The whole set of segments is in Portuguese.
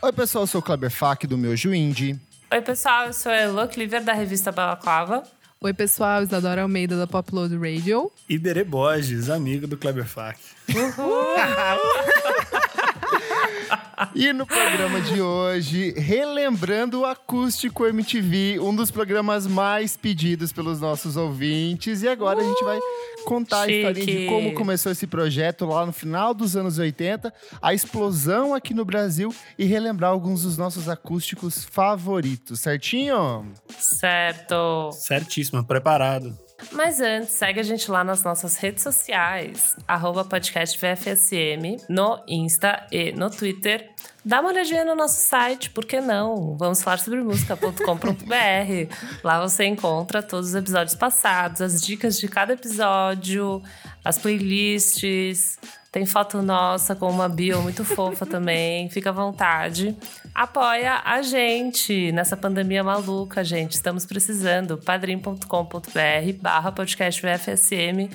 Oi, pessoal, eu sou o Kleber Fak, do meu Indie. Oi, pessoal, eu sou a Elo Cleaver, da revista Balaclava. Oi, pessoal, Isadora Almeida, da Popload Radio. E Berê Borges, amigo do Kleber Fak. E no programa de hoje, relembrando o Acústico MTV, um dos programas mais pedidos pelos nossos ouvintes. E agora a gente vai contar Chique. a historinha de como começou esse projeto lá no final dos anos 80, a explosão aqui no Brasil e relembrar alguns dos nossos acústicos favoritos, certinho? Certo. Certíssimo, preparado. Mas antes, segue a gente lá nas nossas redes sociais, arroba podcast VFSM, no Insta e no Twitter. Dá uma olhadinha no nosso site, por que não? Vamos falar sobre música.com.br. Lá você encontra todos os episódios passados, as dicas de cada episódio, as playlists. Tem foto nossa com uma bio muito fofa também. Fica à vontade. Apoia a gente nessa pandemia maluca, gente. Estamos precisando. padrim.com.br barra podcast VFSM.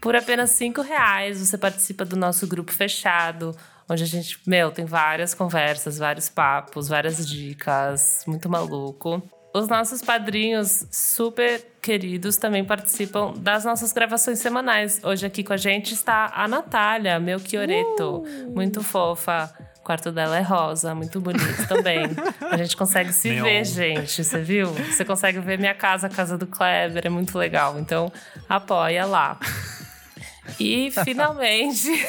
Por apenas cinco reais você participa do nosso grupo fechado, onde a gente, meu, tem várias conversas, vários papos, várias dicas. Muito maluco. Os nossos padrinhos super queridos também participam das nossas gravações semanais. Hoje aqui com a gente está a Natália, meu Chioreto. Muito fofa. O quarto dela é rosa, muito bonito também. A gente consegue se Meu. ver, gente. Você viu? Você consegue ver minha casa, a casa do Kleber. É muito legal. Então, apoia lá. E finalmente.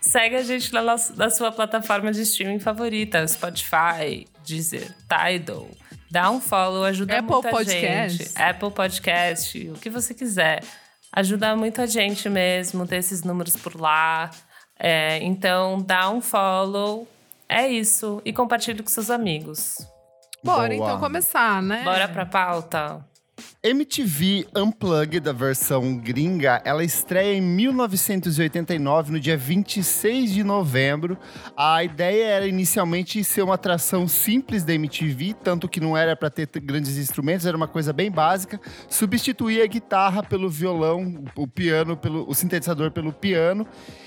Segue a gente na, nossa- na sua plataforma de streaming favorita, Spotify, Deezer, Tidal. Dá um follow, ajuda Apple muito a Podcast. gente. Apple Podcast, o que você quiser. Ajuda muito a gente mesmo, ter esses números por lá. É, então, dá um follow. É isso. E compartilhe com seus amigos. Bora Boa. então começar, né? Bora pra pauta? MTV Unplugged, a versão gringa, ela estreia em 1989, no dia 26 de novembro. A ideia era inicialmente ser uma atração simples da MTV, tanto que não era para ter grandes instrumentos, era uma coisa bem básica. Substituir a guitarra pelo violão, o piano pelo o sintetizador pelo piano.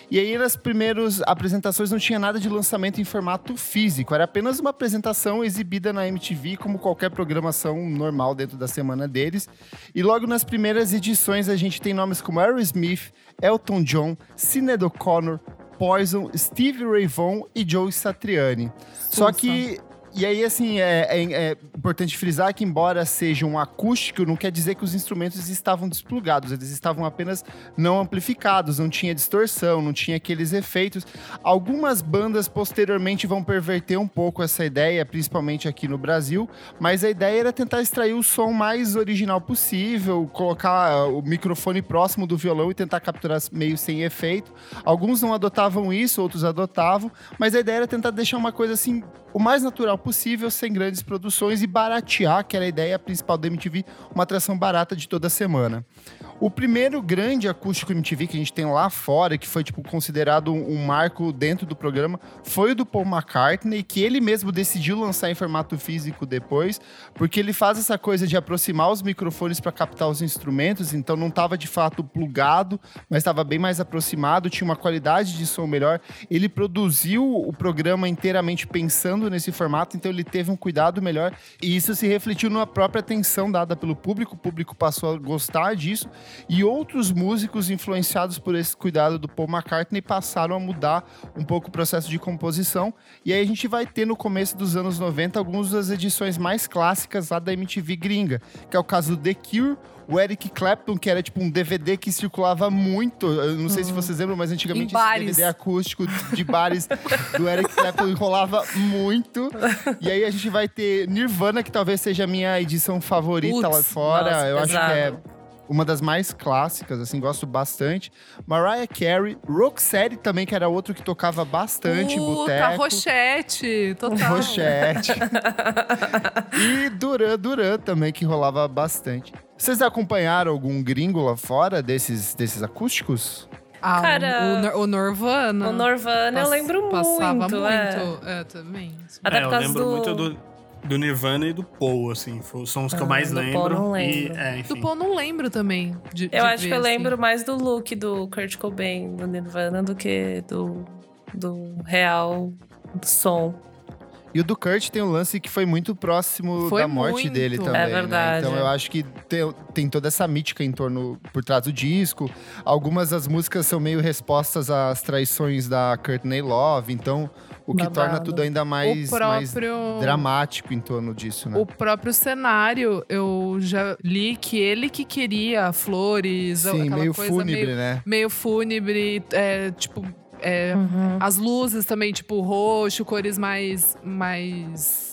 E aí nas primeiras apresentações não tinha nada de lançamento em formato físico, era apenas uma apresentação exibida na MTV como qualquer programação normal dentro da semana deles. E logo nas primeiras edições a gente tem nomes como Aerosmith, Elton John, Sinead O'Connor, Poison, Steve Ray Vaughan e Joe Satriani. Só que e aí, assim, é, é- é importante frisar que, embora seja um acústico, não quer dizer que os instrumentos estavam desplugados, eles estavam apenas não amplificados, não tinha distorção, não tinha aqueles efeitos. Algumas bandas posteriormente vão perverter um pouco essa ideia, principalmente aqui no Brasil, mas a ideia era tentar extrair o som mais original possível, colocar ah, o microfone próximo do violão e tentar capturar meio sem efeito. Alguns não adotavam isso, outros adotavam, mas a ideia era tentar deixar uma coisa assim o mais natural possível, sem grandes produções e baratear, que era a ideia principal da MTV, uma atração barata de toda semana. O primeiro grande acústico MTV que a gente tem lá fora, que foi tipo considerado um, marco dentro do programa, foi o do Paul McCartney, que ele mesmo decidiu lançar em formato físico depois, porque ele faz essa coisa de aproximar os microfones para captar os instrumentos, então não estava de fato plugado, mas estava bem mais aproximado, tinha uma qualidade de som melhor. Ele produziu o programa inteiramente pensando nesse formato, então ele teve um cuidado melhor e isso se refletiu na própria atenção dada pelo público. O público passou a gostar disso e outros músicos influenciados por esse cuidado do Paul McCartney passaram a mudar um pouco o processo de composição. E aí a gente vai ter no começo dos anos 90 algumas das edições mais clássicas lá da MTV gringa, que é o caso do The Cure, o Eric Clapton, que era tipo um DVD que circulava muito. Eu não sei se vocês lembram, mas antigamente esse. DVD acústico de bares do Eric Clapton enrolava muito. E aí a gente vai ter Nirvana, que talvez seja a minha edição favorita lá Putz, fora. nossa, Eu acho que é pesado. Uma das mais clássicas, assim, gosto bastante. Mariah Carey, Roxette também, que era outro que tocava bastante em Puta, boteco. Rochette, total. Rochette. e Duran Duran também, que rolava bastante. Vocês acompanharam algum gringo lá fora desses, desses acústicos? Ah, Cara, o, Nor- o Norvana. O Norvana eu Pass- lembro Passava muito. muito. é. É, também. Até É, por eu causa lembro do... muito do, Do Nirvana e do Paul, assim. São os que eu Ah, mais do Paul lembro. não E, lembro. é, enfim. Do Paul não lembro também. de- de Eu acho ver, que eu assim. lembro mais do look do Kurt Cobain, do Nirvana, do que do, do real som. E o do Kurt tem um lance que foi muito próximo Foi da morte muito. dele É também. né? verdade. Então eu acho que tem, tem toda essa mítica em torno por trás do disco. Algumas das músicas são meio respostas às traições da Courtney Love. Então, o que Babado. torna tudo ainda mais, o mais próprio... dramático em torno disso, né? O próprio cenário, eu já li que ele que queria flores, Sim, aquela meio coisa fúnebre, meio, né? meio fúnebre, é, tipo, é, Uhum. as luzes também, tipo, roxo, cores mais. mais.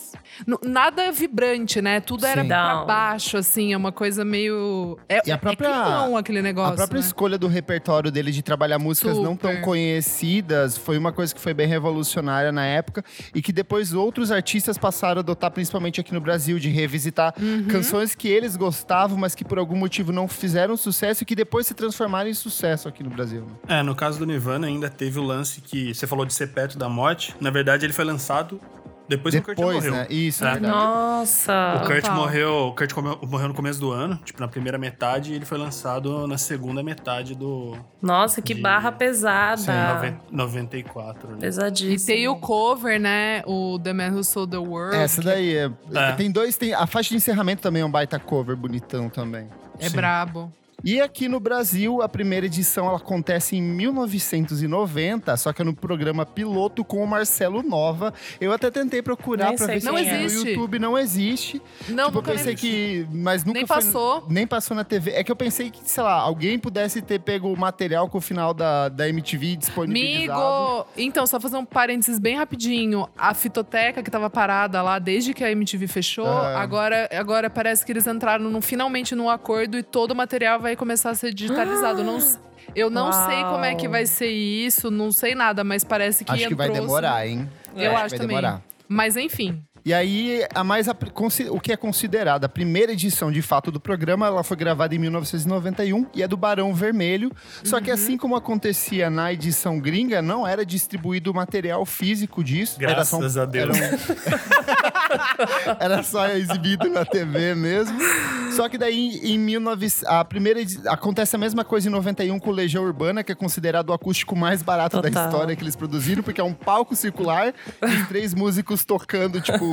Nada vibrante, né? Tudo era Sim. pra baixo, assim, é uma coisa meio. É, E a própria- é climão aquele negócio. A própria né? escolha do repertório dele de trabalhar músicas não tão Super. conhecidas foi uma coisa que foi bem revolucionária na época e que depois outros artistas passaram a adotar, principalmente aqui no Brasil, de revisitar Uhum. canções que eles gostavam, mas que por algum motivo não fizeram sucesso e que depois se transformaram em sucesso aqui no Brasil. né? É, no caso do Nirvana ainda teve o lance que você falou de ser perto da morte. Na verdade, ele foi lançado depois, que o Kurt Depois, morreu. né? Isso, É. é. Nossa! O Kurt morreu, o Kurt morreu no começo do ano, tipo, na primeira metade, e ele foi lançado na segunda metade do Nossa, que De- barra pesada. Sim, noven- 94. Né? E Pesadíssimo. tem o cover, né? O The Man Who Sold the World. Essa daí é, É. Tem dois, tem a faixa de encerramento também é um baita cover bonitão também. É Sim. brabo. E aqui no Brasil, a primeira edição ela acontece em 1990, só que é no programa piloto com o Marcelo Nova. Eu até tentei procurar sei ver se é. no. YouTube não existe. Não, tipo, eu pensei nem- que, mas nunca Nem foi- passou. nem passou na TV. É que eu pensei que, sei lá, alguém pudesse ter pego o material com o final da, da MTV disponibilizado. Amigo, então, só fazer um parênteses bem rapidinho. A fitoteca que tava parada lá desde que a MTV fechou, Ah. agora, agora parece que eles entraram num- finalmente num acordo e todo o material vai começar a ser digitalizado. Eu não, eu não Uau. sei como é que vai ser isso, não sei nada, mas parece que Acho que vai demorar, hein? Eu que acho vai também. demorar. Mas enfim. E aí, a mais o que é considerada a primeira edição de fato do programa, ela foi gravada em 1991 e é do Barão Vermelho. Só Uhum. que assim como acontecia na edição gringa, não era distribuído o material físico disso. era só Graças a Deus. Era, um- era só exibido na TV mesmo. Só que daí em 19 a primeira acontece a mesma coisa em 91 com o Legião Urbana, que é considerado o acústico mais barato da Total. história que eles produziram, porque é um palco circular e três músicos tocando, tipo,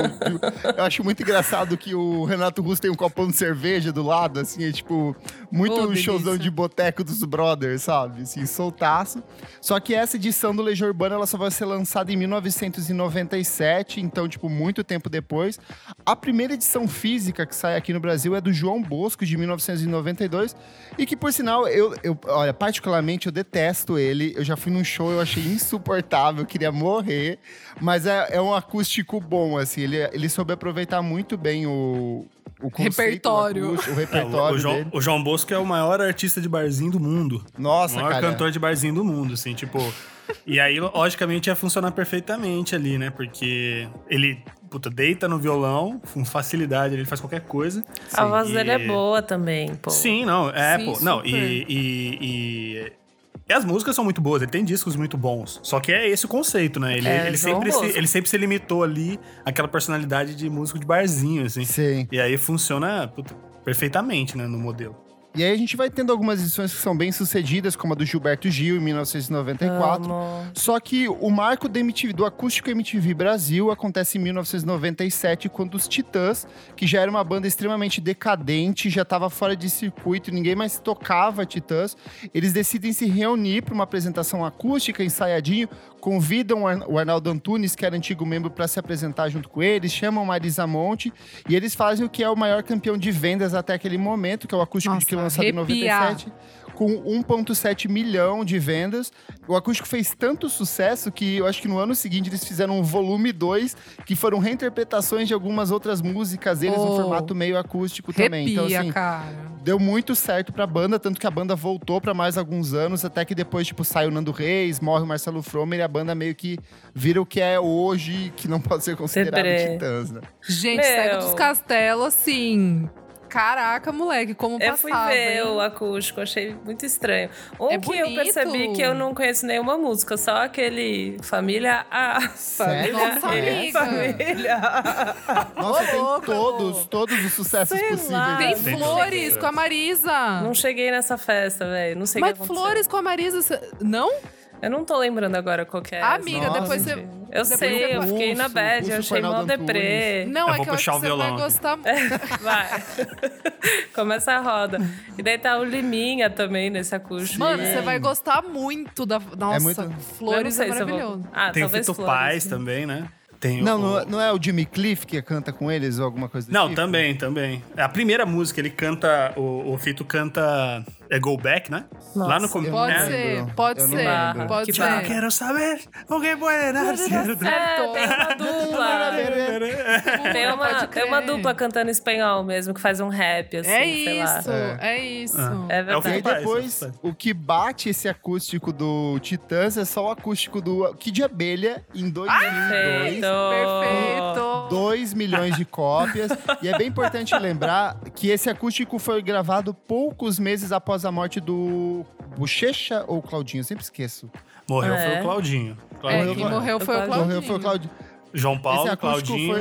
eu acho muito engraçado que o Renato Russo tem um copão de cerveja do lado, assim, é tipo muito Oh, delícia. showzão de boteco dos brothers, sabe? Assim, soltaço. Só que essa edição do Legião Urbana ela só vai ser lançada em 1997, então, tipo, muito tempo depois. A primeira edição física que sai aqui no Brasil é do João Bosco, de 1992, e que, por sinal, eu, eu olha, particularmente eu detesto ele. Eu já fui num show, eu achei insuportável, eu queria morrer, mas é, é um acústico bom, assim, ele, ele soube aproveitar muito bem o. O conceito, Repertório. O, acústico, o É, o- repertório o, João, dele. o João Bosco é o maior artista de barzinho do mundo. Nossa, o maior cara. cantor de barzinho do mundo, assim, tipo. e aí, logicamente, ia funcionar perfeitamente ali, né? Porque ele, puta, deita no violão com facilidade, ele faz qualquer coisa. A voz E- dele é boa também, pô. Sim, não, é, Sim, pô. Não, e, e, e- e as músicas são muito boas, ele tem discos muito bons. Só que é esse o conceito, né? Ele, É, ele, sempre se, ele sempre se limitou ali àquela personalidade de músico de barzinho, assim. Sim. E aí funciona puta, perfeitamente, né, no modelo. E aí a gente vai tendo algumas edições que são bem sucedidas, como a do Gilberto Gil, em 1994. Amo. Só que o marco do, MTV, do Acústico MTV Brasil acontece em 1997, quando os Titãs, que já era uma banda extremamente decadente, já estava fora de circuito, ninguém mais tocava Titãs, eles decidem se reunir para uma apresentação acústica, ensaiadinho, convidam o Ar- o Arnaldo Antunes, que era antigo membro, para se apresentar junto com eles, chamam Marisa Monte, e eles fazem o que é o maior campeão de vendas até aquele momento, que é o Acústico de que Nossa, lançado em arrepia. 97 com 1,7 milhão de vendas. O acústico fez tanto sucesso que eu acho que no ano seguinte eles fizeram um volume 2, que foram reinterpretações de algumas outras músicas deles no Oh. formato meio acústico também. Arrepia, Então, assim, cara. deu muito certo pra banda, tanto que a banda voltou pra mais alguns anos, até que depois, tipo, sai o Nando Reis, morre o Marcelo Fromer e a banda meio que vira o que é hoje, que não pode ser considerado. Titãs, né? Gente, Meu. Cego dos Castelos, assim. Caraca, moleque, como Eu fui passava, ver hein? o acústico, achei muito estranho. Um É que eu bonito. percebi que eu não conheço nenhuma música, só aquele Família A. Sério? Família Nossa, amiga. Família A. Nossa, tem todos, todos os sucessos Sei possíveis. lá. Tem Tem flores com a Marisa. Não cheguei nessa festa, velho. Não sei o que Mas flores com a Marisa. Não? Eu não tô lembrando agora qual que é. Amiga, essa. depois você- Eu depois sei, você- eu fiquei na bad, eu achei Fernando deprê. Não, Eu é vou que eu acho puxar que o você violão vai gostar muito. Vai. Começa a roda. E daí tá o Liminha também nesse acústico. Mano, você vai gostar muito da. Nossa, muito- Eu não flores é sei eu vou- maravilhoso. Ah, Tem o talvez Fito flores. Paz também, né? Tem Não, o... não, não é o Jimmy Cliff que canta com eles ou alguma coisa do Não, tipo? também, também. A primeira música, ele canta. O, o Fito canta. É Go Back, né? Nossa, Lá no começo. Pode ser, pode Eu não ser. Pode Que ser. barra. Quero saber o que pode dar certo. É, tem uma dupla. tem, uma, tem uma dupla cantando espanhol mesmo, que faz um rap, assim, É sei lá. isso, é, isso. É É o E aí verdade. Fito Paz, depois, o que bate esse acústico do Titãs é só o acústico do Kid Abelha em 2002. Perfeito. Perfeito. 2 milhões de cópias. e é bem importante lembrar que esse acústico foi gravado poucos meses após a morte do Bochecha ou Claudinho, eu sempre esqueço. Morreu É. foi o Claudinho. É, Claudinho quem morreu. morreu foi o Claudinho. Morreu foi o Claudinho. João Paulo, Claudinho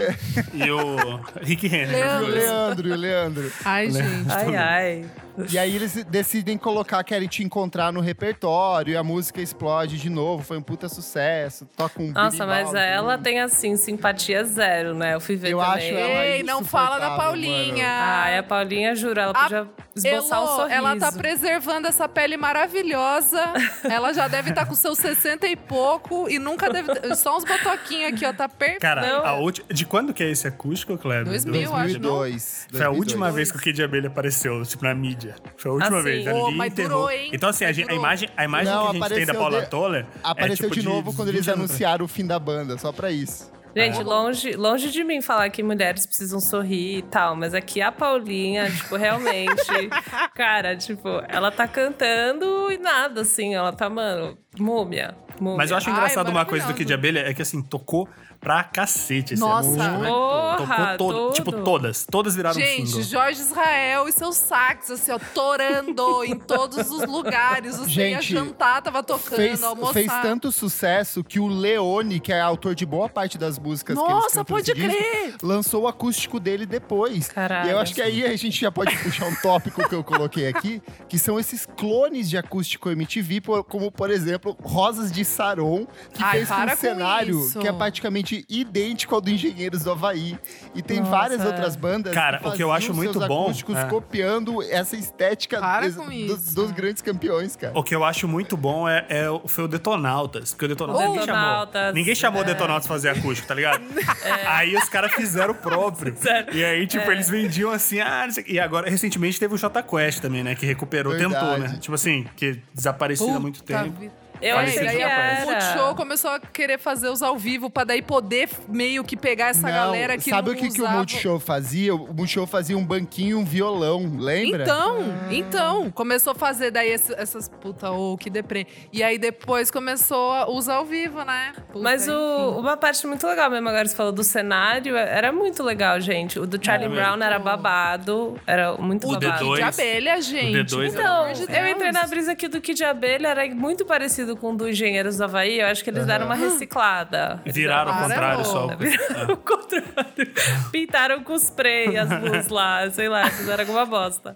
e o Rick Henry. E o Leandro. Leandro, e o Leandro. Ai, gente. Ai, ai. E aí eles decidem colocar Querem Te Encontrar no repertório e a música explode de novo. Foi um puta sucesso. Toca um Nossa, mas ela tem, assim, simpatia zero, né? Eu fui ver Eu também. acho ela Ei, não fala da Paulinha. Ai, a Paulinha, juro, ela A- podia esboçar um Elô, sorriso. ela tá preservando essa pele maravilhosa. ela já deve estar com seus 60 e pouco e nunca deve. Só uns botoquinhos aqui, ó. Tá perfeito. Cara, a ulti... de quando que é esse acústico, Kleber? 2000, eu acho, não? 2002. Foi a última 2002. vez que o Kid Abelha apareceu, tipo, na mídia. Foi a última Assim, vez. Ali mas enterrou. durou, hein? Então, assim, a, a imagem, a imagem Não, que a gente tem da Paula de- Toller. Apareceu é, tipo, de novo quando 20 eles anunciaram o fim da banda, só pra isso. Gente, longe, longe de mim falar que mulheres precisam sorrir e tal, mas aqui a Paulinha, tipo, realmente, cara, tipo, ela tá cantando e nada, assim, ela tá, mano, múmia. múmia. Mas eu acho Ai, engraçado uma coisa do Kid. Abelha, é que assim, tocou pra cacete esse Nossa. Porra, Tocou tudo. tipo, todas. Todas viraram Gente, single. Jorge Israel e seus sax, assim, ó, torando em todos os lugares. Você ia Gente, jantar, tava tocando, Fez, almoçar. fez tanto sucesso que o Leone, que é autor de boa parte das músicas que eles Nossa, pode nesse disco, crer! lançou o acústico dele depois. Caralho. E eu acho que aí a gente já pode puxar um tópico que eu coloquei aqui, que são esses clones de acústico MTV, como por exemplo, Rosas de Saron, que Ai, fez um cenário isso. que é praticamente idêntico ao do Engenheiros do Havaí. E tem Nossa, várias é. outras bandas Cara, o que eu acho muito bom, acústicos é. copiando essa estética des- dos, dos grandes campeões, cara. O que eu acho muito bom é, é o- foi o Detonautas. Porque o Detonautas, O ninguém chamou. Detonautas, Ninguém chamou o é. Detonautas fazer acústico, tá ligado? Aí os caras fizeram o próprio. Sério. E aí, tipo, É. eles vendiam assim, ah. E agora, recentemente, teve o Jota Quest também, né? Que recuperou, tentou, Verdade. né? Tipo assim, que desaparecia há muito tempo. vida. Eu achei que rapaz. O era. Multishow começou a querer fazer os ao vivo pra daí poder meio que pegar essa Não, galera que sabe não o que, que o Multishow fazia? O Multishow fazia um banquinho e um violão, lembra? Então, Ah. então, começou a fazer daí esse- essas puta, ô, que deprê. E aí depois começou a usar ao vivo, né? Puta, Mas o- uma parte muito legal mesmo, agora você falou do cenário, era muito legal, gente. O do Charlie Era Brown era babado, era muito O babado. D2. de abelha, gente. D2 pelo Então, amor de eu entrei na brisa aqui do Kid Abelha, era muito parecido com o do Engenheiros do Havaí. Eu acho que eles deram uma reciclada. Eles Viraram ao contrário só. Viraram o contrário. Pintaram com spray as luzes lá, sei lá, fizeram alguma bosta.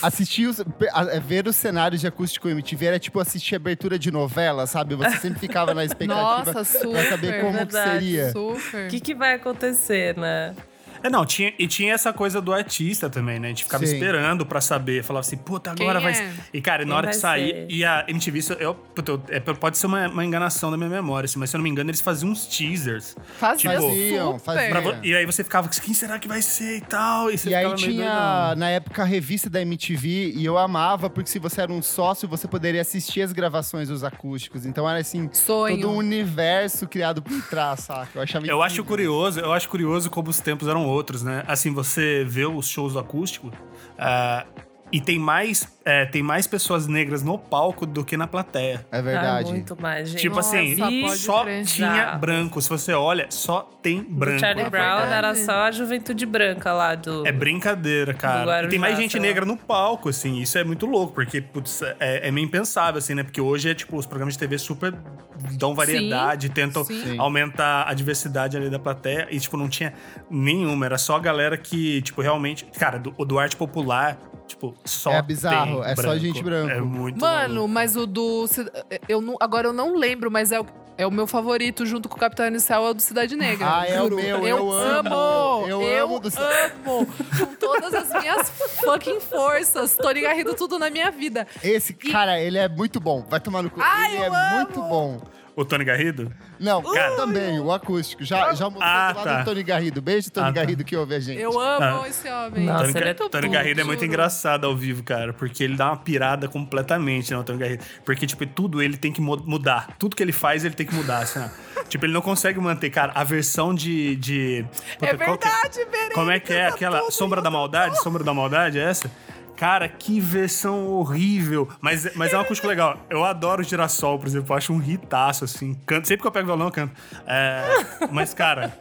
Assistir os, a- é, ver os cenários de acústico MTV era tipo assistir abertura de novela, sabe? Você sempre ficava na expectativa Nossa, super. pra saber como que verdade. seria. Super. O que, que vai acontecer, né? É, não, tinha, e tinha essa coisa do artista também, né? A gente ficava Sim. esperando pra saber. Falava assim, puta, agora Quem vai é? ser. E, cara, e na Quem hora que sair. E a MTV, isso- eu, puta, eu- é, pode ser uma, uma enganação da minha memória, assim, mas se eu não me engano, eles faziam uns teasers. Fazia Tipo, Faziam, faziam. Pra e aí você ficava, quem será que vai ser e tal? E, você E aí tinha, na época, a revista da MTV, e eu amava, porque se você era um sócio, você poderia assistir as gravações dos acústicos. Então era assim, Sonho. todo um universo criado por trás, saca? Eu achava Eu acho incrível. curioso, eu acho curioso como os tempos eram outros, né? Assim, você vê os shows do acústico. ah, E tem mais, é, tem mais pessoas negras no palco do que na plateia. É verdade. Ah, muito mais, gente. Tipo assim, Nossa, pode só tinha branco. Se você olha, só tem branco. O Charlie Brown era só a juventude branca lá do. É brincadeira, cara. Guarujá, E tem mais gente negra no palco, assim. Isso é muito louco, porque, putz, é, é meio impensável, assim, né? Porque hoje é, tipo, os programas de TV super dão variedade, tentam sim. aumentar a diversidade ali da plateia. E, tipo, não tinha nenhuma. Era só a galera que, tipo, realmente... Cara, do, o do arte popular, tipo, só É bizarro, tem é só gente branco. É muito Mano, maluco. mas o do. Eu não, agora eu não lembro, mas é o, é o meu favorito, junto com o Capitão Inicial, é o do Cidade Negra. Ah, é o meu, eu, eu amo! amo, eu Eu amo do- amo! Com todas as minhas fucking forças. Tony Garrido, tudo na minha vida. Esse cara, ele é muito bom. Vai tomar no cu. Ai, ele eu é amo! muito bom. O Tony Garrido? Não, Cara. também, o acústico. Já, já mostrou Ah, do lado tá. do Tony Garrido. Beijo, Tony Ah, tá. Garrido, que ouve a gente. Eu amo Ah. esse homem. Nossa, Tony, ele é Tony Garrido é muito engraçado ao vivo, cara, porque ele dá uma pirada completamente, né, o Tony Garrido. Porque, tipo, tudo ele tem que mu- mudar. Tudo que ele faz, ele tem que mudar, assim, ó. Tipo, ele não consegue manter, cara, a versão de... de É Puta, que verdade, Verênica. Como é que é aquela Sombra da Maldade? Sombra da Maldade, é essa? Cara, que versão horrível. Mas, mas é um acústico legal. Eu adoro Girassol, por exemplo. Eu acho um hitaço, assim. Canto, sempre que eu pego violão, eu canto. É, mas, cara,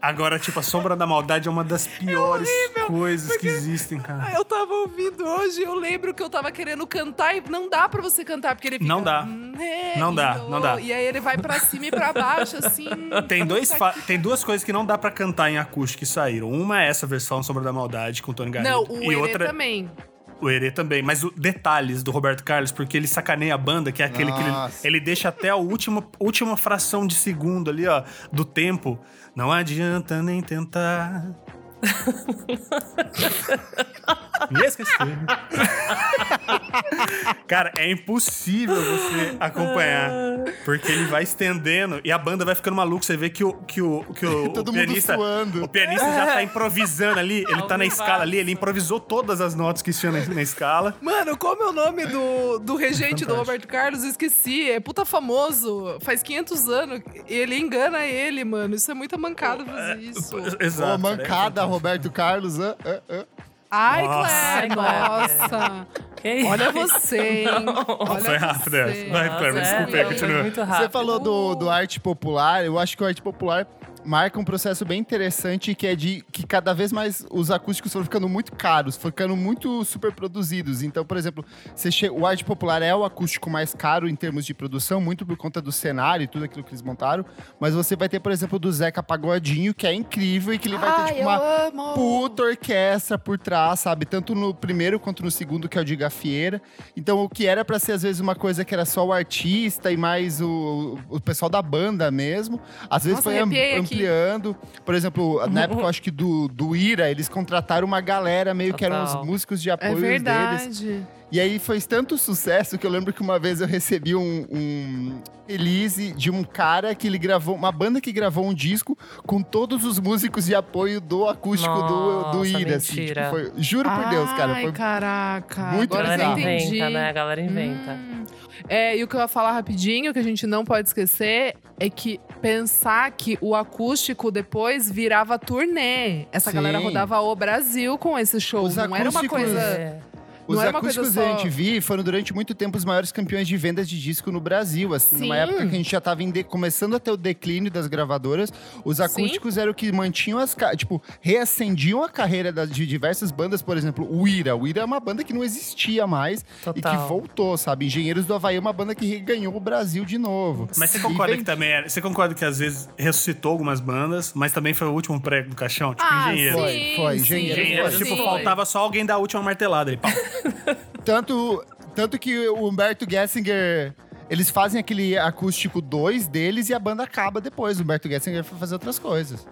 agora, tipo, a Sombra da Maldade é uma das piores coisas que existem, cara. Eu tava ouvindo hoje, eu lembro que eu tava querendo cantar e não dá pra você cantar, porque ele fica... Não dá. "Né", Não dá, e não dá. E aí ele vai pra cima e pra baixo, assim. Tem, dois fa- que- tem duas coisas que não dá pra cantar em acústico que saíram. Uma é essa versão Sombra da Maldade com o Tony Garrido. Não, o e Herê outra também. O Herê também, mas o detalhes do Roberto Carlos, porque ele sacaneia a banda, que é aquele que ele, Nossa. ele deixa até a última, última fração de segundo ali, ó, do tempo. Não adianta nem tentar. Me esqueci. Cara, é impossível você acompanhar. Porque ele vai estendendo e a banda vai ficando maluca. Você vê que o, que o, que o, Todo o pianista. O pianista já tá improvisando ali. Ele tá na escala ali, ele improvisou todas as notas que tinha na, na escala. Mano, como é o nome do, do regente do Fantástico. Roberto Carlos? Esqueci. É puta famoso. Faz 500 anos. Ele engana ele, mano. Isso é muita mancada fazer isso. Exato. Ô, mancada, Roberto Carlos. ah, ah, ah. Ai, Nossa. Claire, nossa. Olha você, hein? Olha Foi rápido essa. Vai, Claire, Nossa, desculpa, é, continua. foi muito rápido. Você falou do, do arte popular. Eu acho que o arte popular marca um processo bem interessante que é de que cada vez mais os acústicos foram ficando muito caros, ficando muito super produzidos. Então, por exemplo, você che- o arte popular é o acústico mais caro em termos de produção, muito por conta do cenário e tudo aquilo que eles montaram. Mas você vai ter, por exemplo, do Zeca Pagodinho, que é incrível e que ele vai ter Ai, tipo, eu uma amo. puta orquestra por trás, sabe? Tanto no primeiro quanto no segundo, que é o de Gafieira. Então, o que era pra ser, às vezes, uma coisa que era só o artista e mais o, o pessoal da banda mesmo, às vezes Nossa, foi am-. Ampliando. Por exemplo, na época, eu acho que do, do Ira, eles contrataram uma galera meio que eram Total. os músicos de É apoio deles. verdade. E aí foi tanto sucesso que eu lembro que uma vez eu recebi um, um release de um cara que ele gravou, uma banda que gravou um disco com todos os músicos de apoio do acústico do, do Nossa, Ira. Assim, mentira. tipo, foi- juro por Deus, cara. Ai, Foi caraca. muito Agora A eu galera bizarro. inventa, né? A galera inventa. Hum. É, e o que eu ia falar rapidinho, que a gente não pode esquecer, é que pensar que o acústico depois virava turnê. Essa Sim. galera rodava o Brasil com esse show. Os não era uma acústicos- coisa. É. Os coisa acústicos só- da MTV foram durante muito tempo os maiores campeões de vendas de disco no Brasil, assim, numa Sim. época que a gente já estava começando a ter o declínio das gravadoras, os acústicos eram o que mantinham as, ca- tipo, reacendiam a carreira das- de diversas bandas, por exemplo, o Ira. O Ira é uma banda que não existia mais e que Total. voltou, sabe? Engenheiros do Havaí é uma banda que ganhou o Brasil de novo. Mas você concorda vem- que também era, Você concorda que às vezes ressuscitou algumas bandas, mas também foi o último prego do caixão? Tipo, Ah, engenheiro. Foi, sim, foi, sim, engenheiro, tipo, sim. faltava só alguém dar a última martelada ali. pau. Tanto, tanto que o Humberto Gessinger. Eles fazem aquele acústico 2 deles e a banda acaba depois. O Humberto Gessinger foi fazer outras coisas.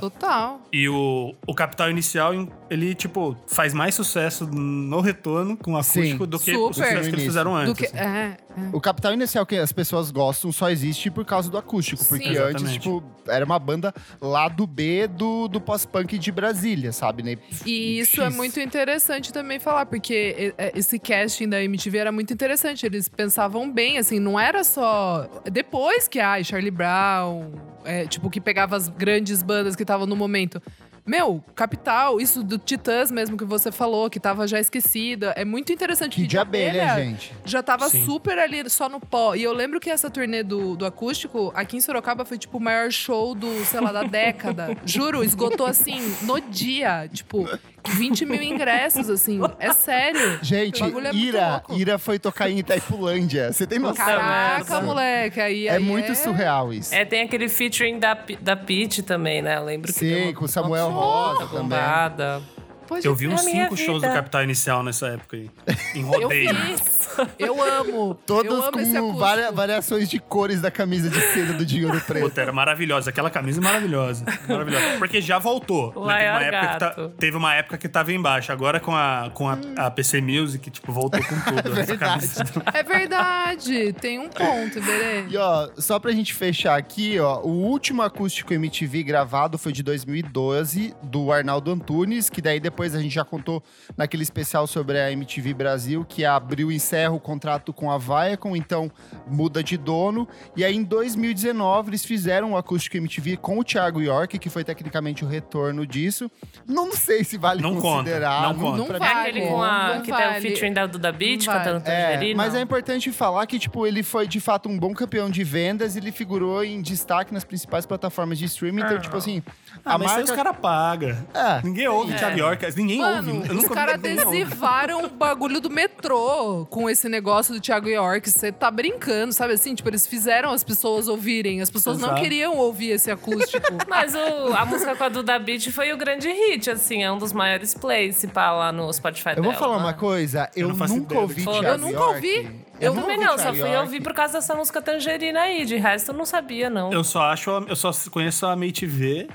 Total. E o, o Capital Inicial, ele, tipo, faz mais sucesso no retorno com o acústico Sim. do que Super. o sucesso que eles fizeram antes. Do que, assim. é, é. O Capital Inicial que as pessoas gostam só existe por causa do acústico. Sim. Porque antes, tipo, era uma banda lá do B do, do pós-punk de Brasília, sabe? Né? E isso é muito interessante também falar, porque e- esse casting da MTV era muito interessante. Eles pensavam bem, assim, não era só. Depois que, ai, Charlie Brown, é, tipo, que pegava as grandes bandas que estavam no momento. Meu, Capital, isso do Titãs mesmo que você falou, que tava já esquecida. É muito interessante. Que de abelha, gente. Já tava Sim. super ali só no pó. E eu lembro que essa turnê do, do acústico, aqui em Sorocaba, foi tipo o maior show do, sei lá, da década. Juro, esgotou assim, no dia. Tipo, 20 mil ingressos, assim. É sério. Gente, é Ira. Ira foi tocar em Itaipulândia. Você tem noção Caraca, moleque. Aí, É aí muito surreal isso. É, tem aquele featuring da, da Peach também, né? Eu lembro que Sim, deu uma- com o Samuel uma Rosa também. bombada. Pode Eu vi crer. uns É cinco shows do. Capital Inicial nessa época aí. Em Eu rodeio. fiz. Eu amo. eu Todos amo esse com varia- variações de cores da camisa de seda do Dinheiro Preto. Puta, era maravilhosa. Aquela camisa é maravilhosa. Maravilhosa. Porque já voltou. Né? Teve, uma maior época que tá- teve uma época que tava embaixo. Agora com a, com a, a PC Music, tipo, voltou com tudo. Essa verdade. É verdade. Tem um ponto, Berê. E ó, só pra gente fechar aqui, ó, o último acústico MTV gravado foi de 2012, do Arnaldo Antunes, que daí depois a gente já contou naquele especial sobre a MTV Brasil, que abriu e encerra o contrato com a Viacom, então muda de dono. E aí em 2019 eles fizeram o acústico MTV com o Thiago York, que foi tecnicamente o retorno disso. Não sei se vale Não conta, considerar. não conta. Não vale. Aquele com a. Não que tem o vale. featuring da Duda Beat Não vale. cantando É, mas é importante falar que, tipo, ele foi de fato um bom campeão de vendas e ele figurou em destaque nas principais plataformas de streaming. Então, tipo assim, Ah, a mas aí marca. os caras pagam. É. Ninguém ouve É. Thiago York. Ninguém Mano, ouve. Eu os nunca caras adesivaram o bagulho do metrô com esse negócio do Thiago York. Você tá brincando, sabe assim? Tipo, eles fizeram as pessoas ouvirem. As pessoas não Exato. queriam ouvir esse acústico. Mas o- a música com a Duda Beat foi o grande hit, assim, é um dos maiores plays, se pá, lá no Spotify Eu vou dela, falar né? uma coisa, eu, não faço nunca ouvi Thiago. Eu nunca ouvi. Eu nunca também não, só fui ouvir por causa dessa música Tangerina aí. De resto, eu não sabia, não. Eu só acho, eu só conheço a Amei TV.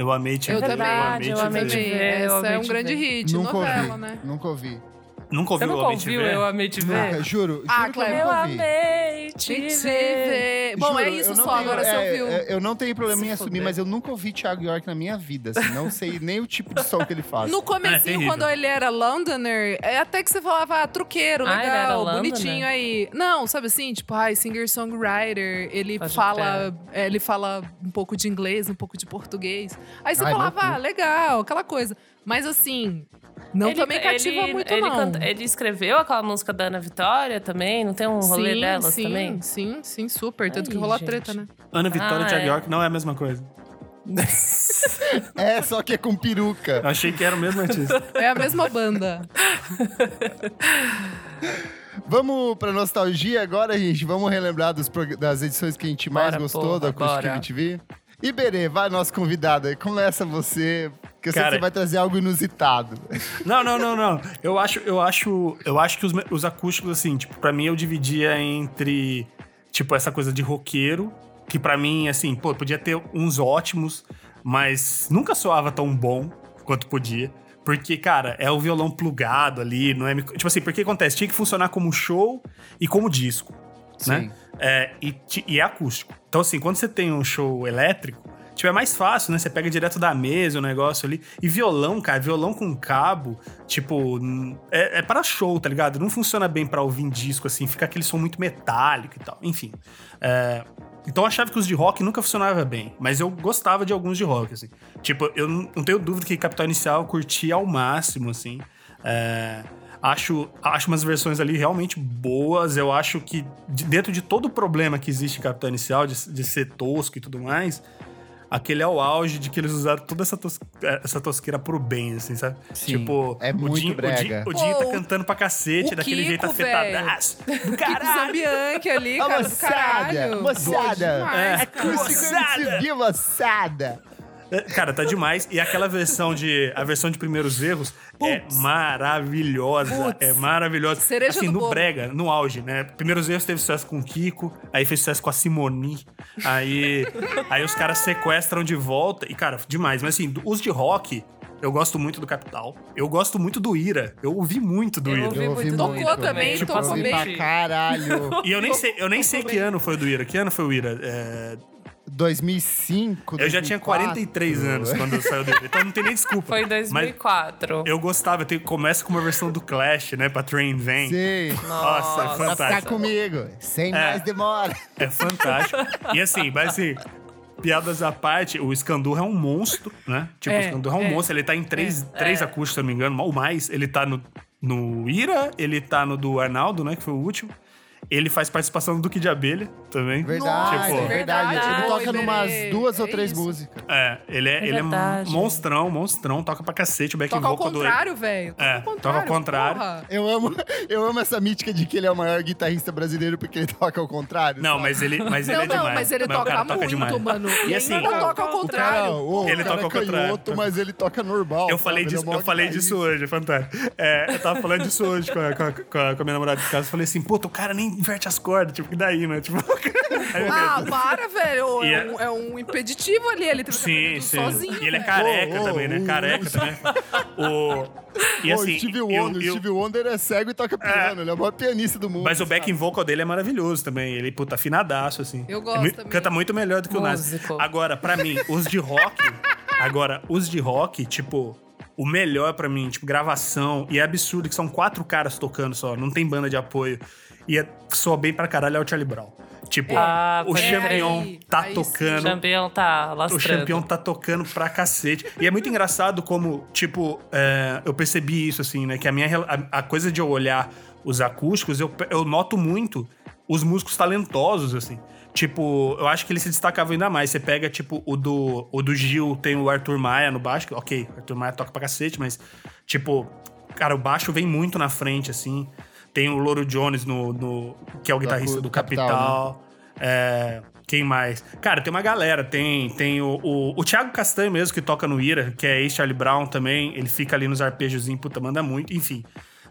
Eu amei TV. Eu também. eu amei também. te ver, eu Essa amei é um te grande ver. hit, Nunca novela, ouvi. né? Nunca ouvi. Nunca ouviu Você o nunca Amei ouviu TV? Eu Amei Te Ver? Nunca, juro. Ah, juro eu Cleber. Eu ouvi. amei te Te ver. ver. Bom, Juro, é eu isso não só. tenho- Agora é, você ouviu. é, Eu não tenho problema Se em assumir, fuder. mas eu nunca ouvi Thiago York na minha vida. Assim, não sei nem o tipo de som que ele faz. No É comecinho, terrível. quando ele era Londoner, é até que você falava, ah, truqueiro, Ah, ele era legal, Londoner? bonitinho aí. Não, sabe assim, tipo, ai, singer-songwriter, ele Pode fala, é, ele fala um pouco de inglês, um pouco de português. Aí você Ai, falava, meu cu. ah, legal, aquela coisa. Mas assim, não Ele- também cativa ele- muito, ele não. canta- ele escreveu aquela música da Ana Vitória também? Não tem um rolê sim, delas sim, também? Sim, sim, super. Tanto que rolou a gente. treta, né? Ana Vitória Ah, e Thiago é. York não é a mesma coisa. É, só que é com peruca. Achei que era o mesmo artista. É a mesma banda. Vamos pra nostalgia agora, gente. Vamos relembrar dos das edições que a gente mais Bora, gostou porra, da Acústica. MTV. Iberê, vai nosso convidado aí. Começa você, que eu sei que Cara- você vai trazer algo inusitado. Não, não, não, não. Eu acho, eu acho, eu acho que os, os acústicos, assim, tipo, pra mim eu dividia entre, tipo, essa coisa de roqueiro, que pra mim, assim, pô, podia ter uns ótimos, mas nunca soava tão bom quanto podia. Porque, cara, é o violão plugado ali, não é. Tipo assim, porque acontece? Tinha que funcionar como show e como disco, né? É, e, e é acústico. Então, assim, quando você tem um show elétrico, tipo, é mais fácil, né? Você pega direto da mesa o negócio ali. E violão, cara, violão com cabo, tipo, é, é para show, tá ligado? Não funciona bem pra ouvir disco, assim, fica aquele som muito metálico e tal. Enfim. É, então eu achava que os de rock nunca funcionava bem, mas eu gostava de alguns de rock, assim. Tipo, eu não não tenho dúvida que Capital Inicial eu curti ao máximo, assim. É, acho, acho umas versões ali realmente boas. Eu acho que de- dentro de todo o problema que existe em Capital Inicial, de, de ser tosco e tudo mais, aquele é o auge de que eles usaram toda essa, tos, essa tosqueira pro bem, assim, sabe? Sim, tipo, é o muito Dinho, o brega. Dinho, o Dinho tá Pô, cantando pra cacete, o daquele jeito Kiko, velho. afetadaço. Do Kiko caralho! Zambianchi ali, cara, do moçada, caralho. moçada. Demais, É, cara. Moçada! É, Cara, tá demais. E aquela versão de. A versão de primeiros erros é maravilhosa. Putz. É maravilhosa. Cereja assim, do no bolo. Brega, no auge, né? Primeiros erros teve sucesso com o Kiko, aí fez sucesso com a Simoni. Aí, aí os caras sequestram de volta. E, cara, demais. Mas assim, os de rock. Eu gosto muito do Capital. Eu gosto muito do Ira. Eu ouvi muito do Eu Ira. ouvi Eu ouvi muito Ira também, Tipo, tocou ouvi bem. pra caralho. E eu nem sei, eu nem sei que ano foi o do Ira. Que ano foi o Ira? É, 2005, eu já tinha 2004. 43 anos quando saiu do Ira. Então não tem nem desculpa. Foi em Mas 2004. eu gostava. Tem, começa com uma versão do Clash, né? Pra Train Vem. Sim. Nossa, é Pra ficar fantástico. comigo. Sem É. mais demora. É fantástico. E assim, mas assim, piadas à parte, o Scandurra é um monstro, né? Tipo, É, o Scandurra é um é. monstro. Ele tá em três, três acústicos, se eu não me engano, ou mais. Ele tá no, no Ira, ele tá no do Arnaldo, né? Que foi o último. Ele faz participação do Duque de Abelha também. Verdade, Tipo- é verdade. Ele toca numas duas ou É três isso. músicas. É, ele é, ele é monstrão, monstrão, toca pra cacete o back Toca ao vocal do contrário, velho. Toca É, ao contrário. toca ao contrário. porra. Eu amo, eu amo essa mítica de que ele é o maior guitarrista brasileiro porque ele toca ao contrário. Não, sabe? mas ele, mas ele Não, é não, demais. mas ele o toca toca muito, demais. mano. E assim, ainda não toca ao O cara, contrário. Ele o cara toca ao é contrário. canhoto, mas ele toca normal. Eu falei? Ele é disso, eu falei disso hoje, é fantástico. É, eu tava falando disso hoje com a, minha namorada de casa. Eu falei assim, puta, o cara nem inverte as cordas, tipo, que daí, né? Tipo, eu Ah, para, velho. É, é- um, é um impeditivo ali. Ele teve que Sim, sim. sozinho. e ele é careca Ô, ô, também, né? ô, Careca também. O... E assim, Steve eu- Wonder, eu- Steve Wonder é cego e toca piano. Ele é o maior pianista do mundo. mas o backing vocal dele é maravilhoso também. Ele, puta, afinadaço, assim. Eu gosto É também. Canta muito melhor do que o Nas. Agora, pra mim, os de rock... agora, os de rock, tipo... O melhor pra mim, tipo, gravação. E é absurdo que são quatro caras tocando só. Não tem banda de apoio. E é, soa bem pra caralho é o Charlie Brown. Tipo, Ah, o Champion crer. tá Aí sim. O tocando. campeão tá O lastrando. campeão tá tocando pra cacete. E é muito engraçado como, tipo, é, eu percebi isso, assim, né? Que a minha a, a coisa de eu olhar os acústicos, eu, eu noto muito os músicos talentosos, assim. Tipo, eu acho que ele se destacava ainda mais. Você pega, tipo, o do, o do Gil, tem o Arthur Maia no baixo. Ok, o Arthur Maia toca pra cacete, mas, tipo, cara, o baixo vem muito na frente, assim. Tem o Loro Jones, no, no- que é o guitarrista do Capital, Capital. É, quem mais? Cara, tem uma galera. Tem, tem o, o, o Thiago Castanho mesmo, que toca no Ira, que é ex-Charlie Brown também. Ele fica ali nos arpejozinhos, puta, manda muito. Enfim.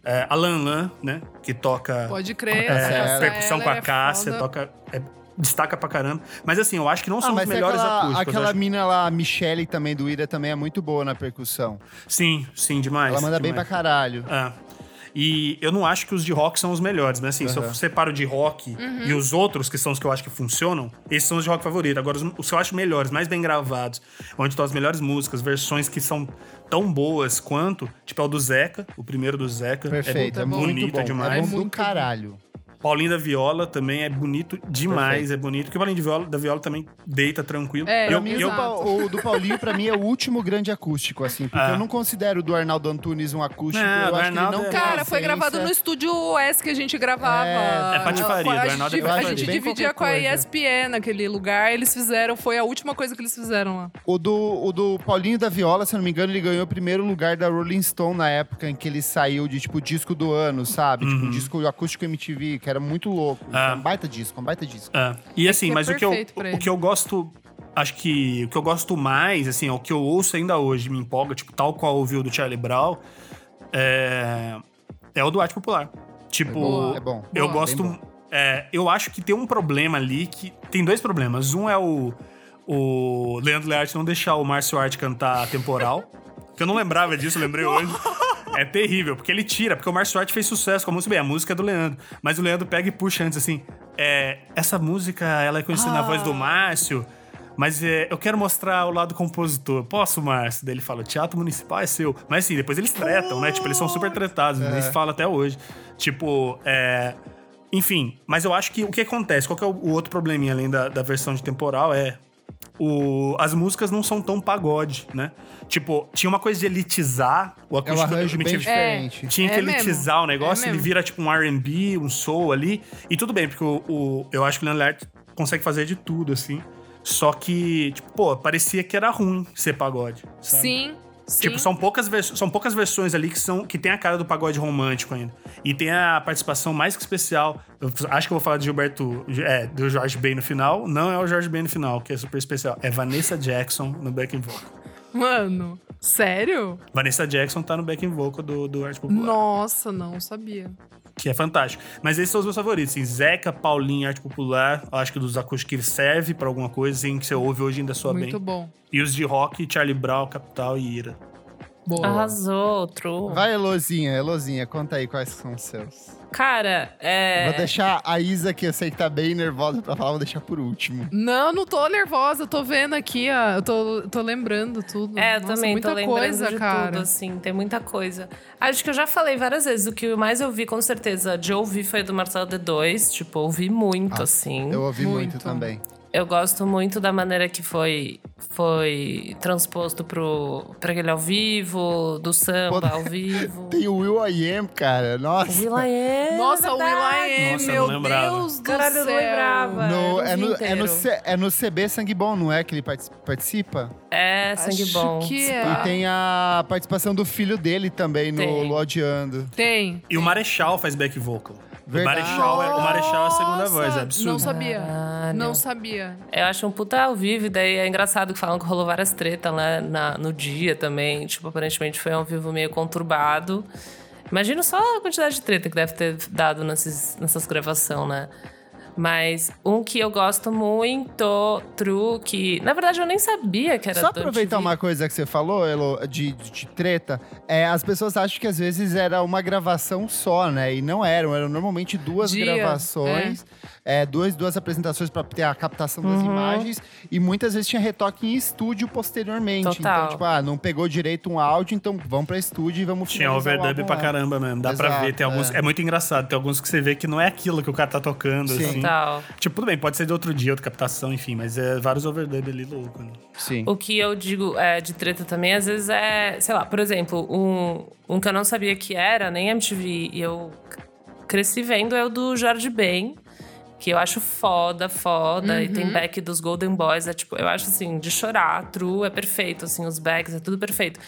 É, Alan Lan, né? Que toca Pode crer. é, essa percussão ela com a é Cássia, foda. toca. é, destaca pra caramba. Mas assim, eu acho que não Ah, são os mas tem melhores aquela, acústicos. aquela acho. mina lá, a Michelle também do Ira, também é muito boa na percussão. Sim, sim, demais. Ela manda bem pra demais. caralho. É. E eu não acho que os de rock são os melhores, mas assim, se eu separo de rock Uhum. e os outros, que são os que eu acho que funcionam, esses são os de rock favorito. Agora, os, os que eu acho melhores, mais bem gravados, onde estão as melhores músicas, versões que são tão boas quanto, tipo, é o do Zeca, o primeiro do Zeca. Perfeito, é, é, muito bonito bom. demais. É bom do caralho. Paulinho da Viola também é bonito demais, Perfeito. é bonito. Porque o Paulinho de Viola, da Viola também deita tranquilo. É, eu, eu- o, do Paulinho, pra mim, é o último grande acústico, assim. Porque Ah. eu não considero o do Arnaldo Antunes um acústico. Não, eu do acho Arnaldo que ele não é- Cara, foi gravado no estúdio S que a gente gravava. É, é patifaria, A do Arnaldo é div- a patifaria. gente dividia com a. ESPN naquele lugar. Eles fizeram, foi a última coisa que eles fizeram lá. O do, o do Paulinho da Viola, se eu não me engano, ele ganhou o primeiro lugar da Rolling Stone na época em que ele saiu de, tipo, disco do ano, sabe? Tipo, um disco acústico MTV, que era muito louco. Ah. Um baita disco, um baita disco. É. E assim, é mas o que, eu, o que eu gosto. Acho que o que eu gosto mais, assim, é o que eu ouço ainda hoje, me empolga, tipo, tal qual ouviu do Charlie Brown, é, é o do arte popular. Tipo. É bom. eu Boa, gosto. bem bom. é, eu acho que tem um problema ali que. Tem dois problemas. Um é o, o Leandro Learte não deixar o Márcio Arte cantar temporal. que eu não lembrava disso, eu lembrei hoje. É terrível, porque ele tira, porque o Márcio Arte fez sucesso com a música. Bem, a música é do Leandro. Mas o Leandro pega e puxa antes assim. É, essa música, ela é conhecida na voz do Márcio. Mas é, eu quero mostrar o lado compositor. Posso, Márcio? Daí ele fala, teatro municipal é seu. Mas assim, depois eles tretam, né? Tipo, eles são super tretados, né? eles falam até hoje. Tipo, é... Enfim, mas eu acho que o que acontece, qual que é o, o outro probleminha além da, da versão de temporal é... O, as músicas não são tão pagode, né? Tipo, tinha uma coisa de elitizar o É um acústico do arranjo bem diferente. Tinha que É mesmo. elitizar o negócio, É ele mesmo. vira tipo um R&B, um soul ali. E tudo bem, porque o, o- eu acho que o Leonard consegue fazer de tudo, assim. Só que, tipo, pô, parecia que era ruim ser pagode, sabe? Sim, sim. Tipo, são poucas, são poucas versões ali que, são, que tem a cara do pagode romântico ainda. E tem a participação mais que especial. Eu acho que eu vou falar de Gilberto. É, do Jorge Ben no final. Não é o Jorge Ben no final, que é super especial. É Vanessa Jackson no backing vocal. Mano, sério? Vanessa Jackson tá no backing vocal do, do Arte Popular. Nossa, não sabia. Que é fantástico. Mas esses são os meus favoritos. Assim, Zeca, Paulinho, Arte Popular. Eu acho que dos acústicos que serve pra alguma coisa, assim, que você ouve hoje ainda soa Muito bem. bom. E os de rock, Charlie Brown, Capital e Ira. Boa. Arrasou, true. Vai, Elozinha, Elozinha, conta aí quais são os seus. Cara, é. Vou deixar a Isa, que eu sei que tá bem nervosa pra falar, vou deixar por último. Não, não tô nervosa. Eu tô vendo aqui, ó. Eu tô, tô lembrando tudo. É, eu Nossa, também muita tô lembrando coisa, de cara. tudo, assim, tem muita coisa. Acho que eu já falei várias vezes, o que mais eu vi, com certeza, de ouvir foi do Marcelo D2, tipo, ouvi muito, Ah, assim. Eu ouvi muito, Muito. também. Eu gosto muito da maneira que foi, foi transposto pro, pra aquele ao vivo, do samba Pô, ao vivo. Tem o Will I Am, cara. Nossa. O Will.i.am, Nossa, o Will. I Am, Nossa, eu meu. Deus do Caralho, eu céu. não lembrava. No- eu é, no, é, no, inteiro. C- é no CB Sangue Bom, não é? Que ele partic- participa? É, sangue Acho bom. que é. E tem a participação do filho dele também no Tem. Lodeando. Tem. E o Marechal faz back vocal. O Verdade. Marechal, é, o Marechal é a segunda Nossa, voz, é absurdo. Não sabia. Caralho. Não sabia. Eu acho um puta ao vivo, e daí é engraçado que falam que rolou várias tretas lá na- no dia também. Tipo, aparentemente foi um ao vivo meio conturbado. Imagino só a quantidade de treta que deve ter dado nesses, nessas gravações, né? Mas um que eu gosto muito, True, que na verdade eu nem sabia que era Só aproveitar MTV. uma coisa que você falou, Elo, de, de treta. É, as pessoas acham que às vezes era uma gravação só, né? E não eram. Eram normalmente duas Dia, gravações. é, duas, duas apresentações para ter a captação das imagens. E muitas vezes tinha retoque em estúdio posteriormente. Total. Então, tipo, ah, não pegou direito um áudio, então vamos pra estúdio e vamos Tinha overdub pra lá. caramba mesmo. Dá pra Exato, ver. Tem alguns, é. é. muito engraçado. Tem alguns que você vê que não é aquilo que o cara tá tocando, Sim. assim. Total. Tipo, tudo bem, pode ser de outro dia, outra captação, enfim, mas é vários overdub ali louco. Né? Sim. O que eu digo é, de treta também, às vezes é, sei lá, por exemplo, um, um que eu não sabia que era, nem MTV, e eu cresci vendo, é o do Jorge Ben, que eu acho foda, foda, e tem back dos Golden Boys, é tipo, eu acho assim, de chorar, true, é perfeito, assim, os backs, é tudo perfeito.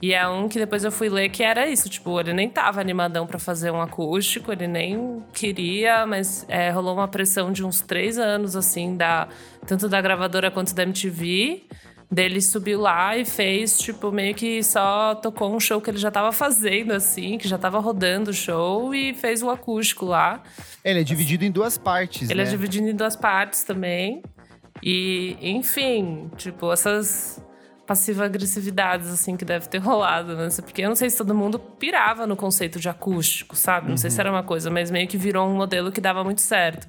E é um que depois eu fui ler que era isso, tipo, ele nem tava animadão pra fazer um acústico, ele nem queria, mas é, rolou uma pressão de uns três anos, assim, da, tanto da gravadora quanto da MTV. Dele subiu lá e fez, tipo, meio que só tocou um show que ele já tava fazendo, assim, que já tava rodando o show e fez o acústico lá. Ele é dividido em duas partes, Ele né? é dividido em duas partes também. E, enfim, tipo, essas passiva-agressividades, assim, que deve ter rolado, né? Porque eu não sei se todo mundo pirava no conceito de acústico, sabe? Não sei se era uma coisa, mas meio que virou um modelo que dava muito certo.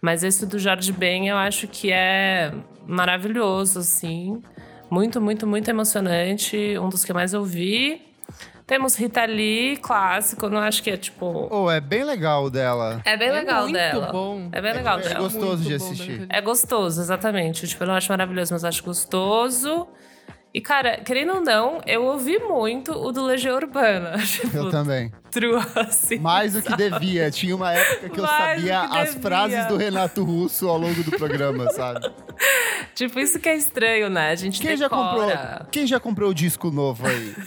Mas esse do Jorge Ben, eu acho que é maravilhoso, assim. Muito, muito, muito emocionante. Um dos que eu mais ouvi. Temos Rita Lee, clássico. Não acho que é, tipo... Oh, é bem legal o dela. É bem É legal muito dela. bom. É bem legal é dela. gostoso Muito de assistir. Dani É gostoso, exatamente. Tipo, eu não acho maravilhoso, mas acho gostoso. E, cara, querendo ou não, eu ouvi muito o do Legião Urbana. Tipo, Eu também. true, assim. Mais do que devia. Tinha uma época que eu Mais do sabia que as frases do Renato Russo ao longo do programa, sabe? Tipo, isso que é estranho, né? A gente Quem já comprou, decora. quem já comprou o disco novo aí?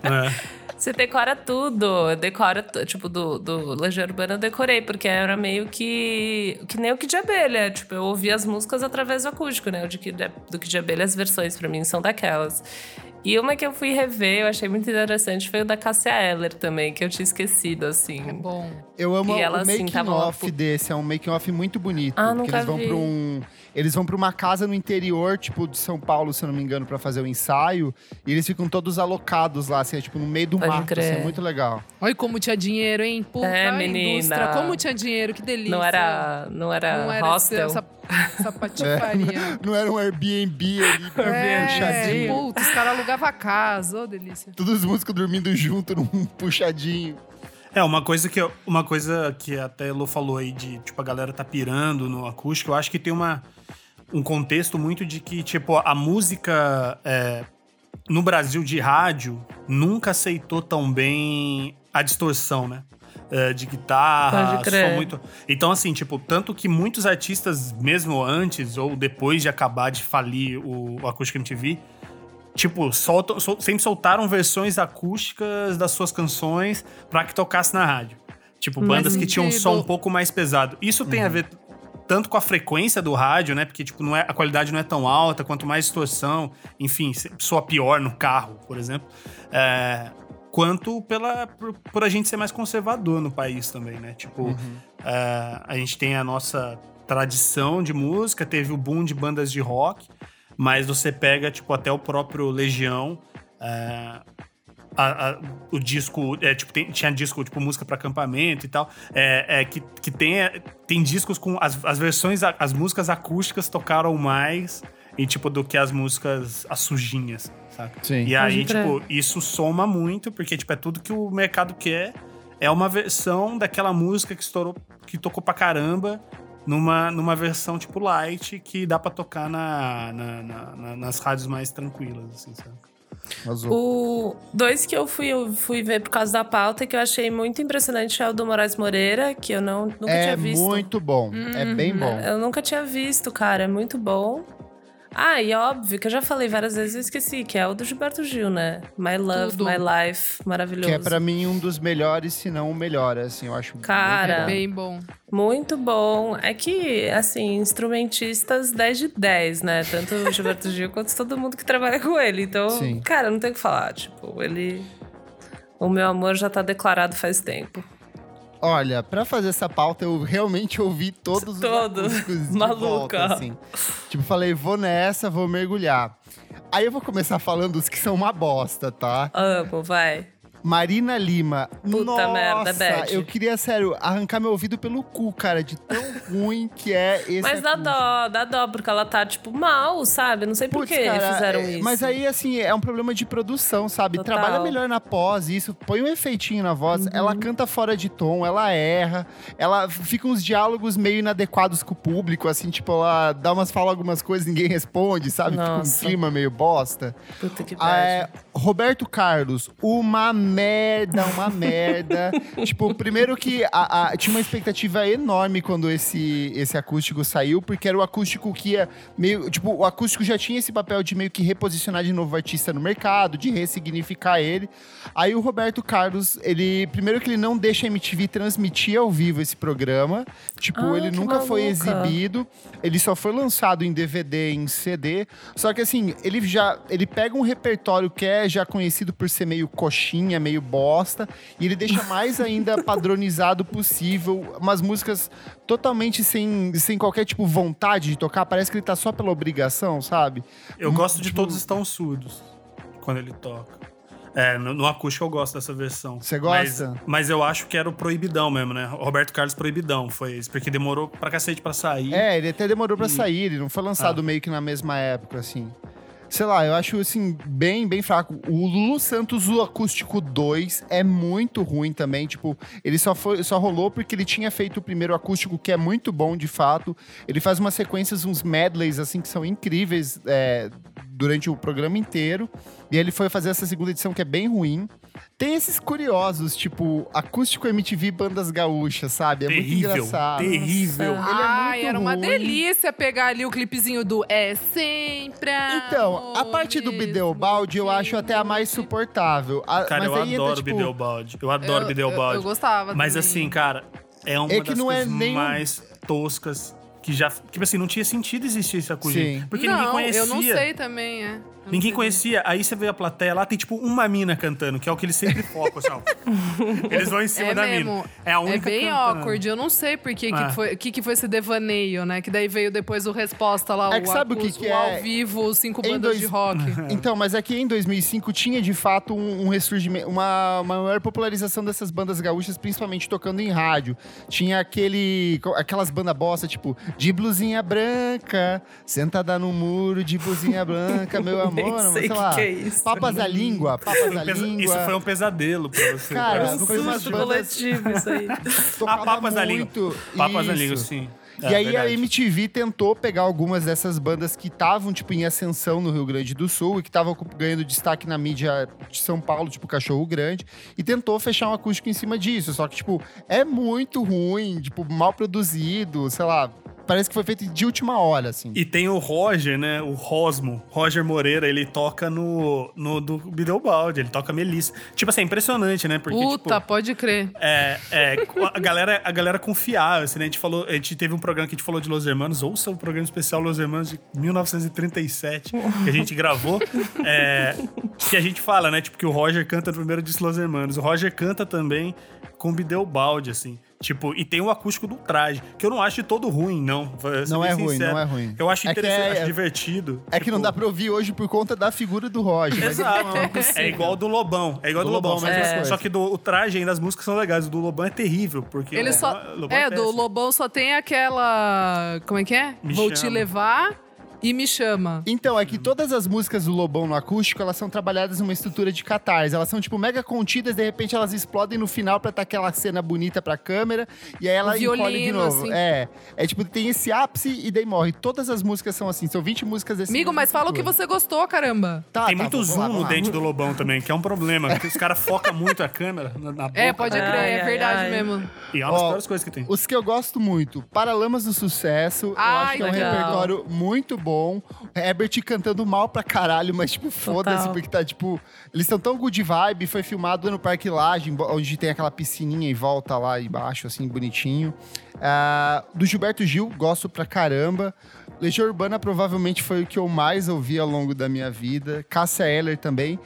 É. Você decora tudo. Decora, tipo, do, do Legião Urbana eu decorei, porque era meio que. Que nem o Kid de Abelha. Tipo, eu ouvia as músicas através do acústico, né? O de do Kid de Abelha, as versões pra mim são daquelas. E uma que eu fui rever, eu achei muito interessante, foi o da Cássia Eller também, que eu tinha esquecido, assim. É bom. Eu amo E ela, o assim, making lá off desse, é um making off muito bonito. Ah, porque nunca eles vão vi. para um, eles vão para uma casa no interior, tipo de São Paulo, se eu não me engano, pra fazer o ensaio, e eles ficam todos alocados lá, assim, é, tipo no meio do Pode mato, crer. assim, é muito legal. Olha como tinha dinheiro, hein? Puta É, menina. indústria. Como tinha dinheiro, que delícia. Não era, não era, Não era hostel. essa, essa patifaria. Não era um Airbnb ali, É, puxadinho. puta, os caras alugavam a casa, ô delícia. Todos os músicos dormindo junto num puxadinho. É, uma coisa que uma coisa que até a Elo falou aí de, tipo, a galera tá pirando no acústico, eu acho que tem uma, um contexto muito de que, tipo, a música é, no Brasil de rádio nunca aceitou tão bem a distorção, né? É, de guitarra, Pode crer. som muito. Então, assim, tipo, tanto que muitos artistas, mesmo antes ou depois de acabar de falir o, o Acústico MTV, tipo, soltam, sol- sempre soltaram versões acústicas das suas canções pra que tocasse na rádio. Tipo, bandas que tinham um som um pouco mais pesado. Isso tem a ver tanto com a frequência do rádio, né? Porque, tipo, não é, a qualidade não é tão alta, quanto mais distorção, enfim, soa pior no carro, por exemplo. É, quanto pela, por, por a gente ser mais conservador no país também, né? Tipo, é, a gente tem a nossa tradição de música, teve o boom de bandas de rock, mas você pega, tipo, até o próprio Legião. é, a- a- o disco, é, tipo, tem- tinha disco, tipo, música para acampamento e tal, é, é, que, que tem, é, tem discos com as, as versões, as músicas acústicas tocaram mais e, tipo, do que as músicas, as sujinhas, saca? Sim. E aí, tipo, isso soma muito, porque, tipo, é tudo que o mercado quer, é uma versão daquela música que estourou, que tocou pra caramba, numa, numa versão tipo light que dá pra tocar na, na- na- na- nas rádios mais tranquilas, assim, sabe? Azul. O dois que eu fui, eu fui ver por causa da pauta e que eu achei muito impressionante é o do Moraes Moreira, que eu não, nunca é tinha visto. muito bom. É bem bom. Eu nunca tinha visto, cara. É muito bom. Ah, e óbvio que eu já falei várias vezes e esqueci, que é o do Gilberto Gil, né? My Love, Tudo. My Life, maravilhoso. Que é pra mim um dos melhores, se não o melhor, assim, eu acho. Cara, muito bom. Bem bom. Muito bom. É que, assim, instrumentistas 10 de 10, né? Tanto o Gilberto Gil quanto todo mundo que trabalha com ele. Então, Sim. cara, não tem o que falar. Tipo, ele. O meu amor já tá declarado faz tempo. Olha, pra fazer essa pauta, eu realmente ouvi todos Todos. os acústicos de Maluca. volta, assim. Tipo, falei, vou nessa, vou mergulhar. Aí eu vou começar falando os que são uma bosta, tá? Amo, vai. Marina Lima. Puta Nossa, merda, Beth. eu queria, sério, arrancar meu ouvido pelo cu, cara, de tão ruim que é esse Mas dá dó, dá dó, porque ela tá, tipo, mal, sabe? Não sei por que cara, fizeram é, isso. Mas aí, assim, é um problema de produção, sabe? Total. Trabalha melhor na pós, isso. Põe um efeitinho na voz. Uhum. Ela canta fora de tom, ela erra. Ela fica uns diálogos meio inadequados com o público, assim, tipo, ela dá umas, fala algumas coisas ninguém responde, sabe? Fica um Nossa. clima meio bosta. Puta que Ah, é. Roberto Carlos, uma merda, uma merda. tipo, primeiro que a- a- tinha uma expectativa enorme quando esse, esse acústico saiu, porque era o acústico que ia meio. Tipo, o acústico já tinha esse papel de meio que reposicionar de novo o artista no mercado, de ressignificar ele. Aí o Roberto Carlos, ele. Primeiro que ele não deixa a MTV transmitir ao vivo esse programa. Tipo, Ah, ele nunca foi maluca. exibido exibido. Ele só foi lançado em DVD, em CD. Só que assim, ele já ele pega um repertório que é já conhecido por ser meio coxinha, meio bosta, e ele deixa mais ainda padronizado possível, umas músicas totalmente sem, sem qualquer tipo vontade de tocar, parece que ele tá só pela obrigação, sabe? Eu gosto de tipo- Todos Estão Surdos quando ele toca. É, no, no acústico eu gosto dessa versão. Você gosta? Mas, mas eu acho que era o Proibidão mesmo, né? Roberto Carlos Proibidão foi esse, porque demorou pra cacete pra sair. É, ele até demorou pra sair, ele não foi lançado Ah. meio que na mesma época, assim. Sei lá, eu acho, assim, bem, bem fraco. O Lulu Santos, o Acústico 2, é muito ruim também. Tipo, ele só, foi, só rolou porque ele tinha feito o primeiro acústico, que é muito bom, de fato. Ele faz umas sequências, uns medleys, assim, que são incríveis é, durante o programa inteiro. E ele foi fazer essa segunda edição, que é bem ruim. Tem esses curiosos, tipo, acústico MTV Bandas Gaúchas, sabe? É muito terrível, engraçado. terrível. Nossa. Ele é Ai, muito era uma ruim. delícia pegar ali o clipezinho do É Sempre Então, a parte do Bideobaldi eu acho até a mais suportável. A- Cara, mas eu aí adoro entra, tipo, Bideobaldi. Eu adoro Eu- Bideobaldi. eu- eu gostava Mas também. assim, cara, é uma É que das não é coisas nem um- mais toscas que já... Tipo assim, não tinha sentido existir esse. Sim. Porque não, ninguém conhecia. eu não sei também, é. Não Ninguém sei. conhecia. Aí você vê a plateia lá, tem tipo uma mina cantando, que é o que eles sempre focam, assim, ó. Eles vão em cima É da mesmo. mina. É a única É bem cantando. awkward. Eu não sei por que, que, Ah. foi, que, que foi esse devaneio, né? Que daí veio depois o resposta lá, É que o, sabe o que que é? ao vivo, cinco Em bandas dois- de rock. Então, mas é que em 2005 tinha de fato um, um ressurgimento, uma, uma maior popularização dessas bandas gaúchas, principalmente tocando em rádio. Tinha aquele, aquelas bandas bosta, tipo, de blusinha branca, sentada no muro, de blusinha branca, meu amor, sei sei que lá. que é isso. Papas da língua, papas um pesa- língua. isso foi um pesadelo pra você. Cara, Um foi bandas- coletivo isso aí. Ah, Papas da Língua. muito. Papas da Isso. Língua, sim. E É, aí verdade. a MTV tentou pegar algumas dessas bandas que estavam, tipo, em ascensão no Rio Grande do Sul e que estavam ganhando destaque na mídia de São Paulo, tipo Cachorro Grande, e tentou fechar um acústico em cima disso. Só que, tipo, é muito ruim, tipo, mal produzido, sei lá. Parece que foi feito de última hora, assim. E tem o Roger, né? O Rosmo. Roger Moreira, ele toca no, no do Bideobaldi, ele toca Melissa. Tipo assim, é impressionante, né? Porque, Puta, tipo, pode crer. é, é, a galera, a galera confiava, assim, né? A gente, falou, a gente teve um programa que a gente falou de Los Hermanos, ouça o programa especial Los Hermanos de 1937, que a gente gravou, é, que a gente fala, né? Tipo, que o Roger canta no primeiro disco Los Hermanos. O Roger canta também com Bideobaldi, assim. Tipo, e tem o acústico do traje, que eu não acho de todo ruim, não. Ser Não é ruim, sincero. não é ruim. Eu acho É que interessante, é- acho divertido. É que não Tipo, dá pra ouvir hoje por conta da figura do Roger. mas Exato. não possível. É igual do Lobão. É igual do, Do Lobão. Lobão, só que- mesma coisa. Só que do, o traje ainda, as músicas são legais. O do Lobão é terrível, porque... Ele o só. Lobão É, do. Lobão só tem aquela. Como é que é? Me Vou te chama. levar. E me chama. Então, é que todas as músicas do Lobão no acústico, elas são trabalhadas numa estrutura de catarse. Elas são, tipo, mega contidas, de repente elas explodem no final pra estar aquela cena bonita pra câmera, e aí ela O encolhe de violino, novo. assim. É. É tipo, tem esse ápice e daí morre. Todas as músicas são assim, são 20 músicas desse Amigo, mas fala o que você gostou, caramba. Tá, Tem tá, muito zoom lá, no dente do Lobão também, que é um problema. Porque os caras focam muito a câmera na, na boca. É, pode crer, é ai, verdade ai. mesmo. E é uma das Ó, piores coisas que tem. Os que eu gosto muito, Paralamas do Sucesso, eu Ai, acho que é um legal. repertório muito bom. Herbert cantando mal pra caralho, mas tipo, foda-se, porque tá tipo. Eles estão tão good vibe, foi filmado no Parque Lage, onde tem aquela piscininha em volta lá embaixo, assim, bonitinho. Ah, do Gilberto Gil, gosto pra caramba. Legião Urbana provavelmente foi o que eu mais ouvi ao longo da minha vida. Cássia Eller também.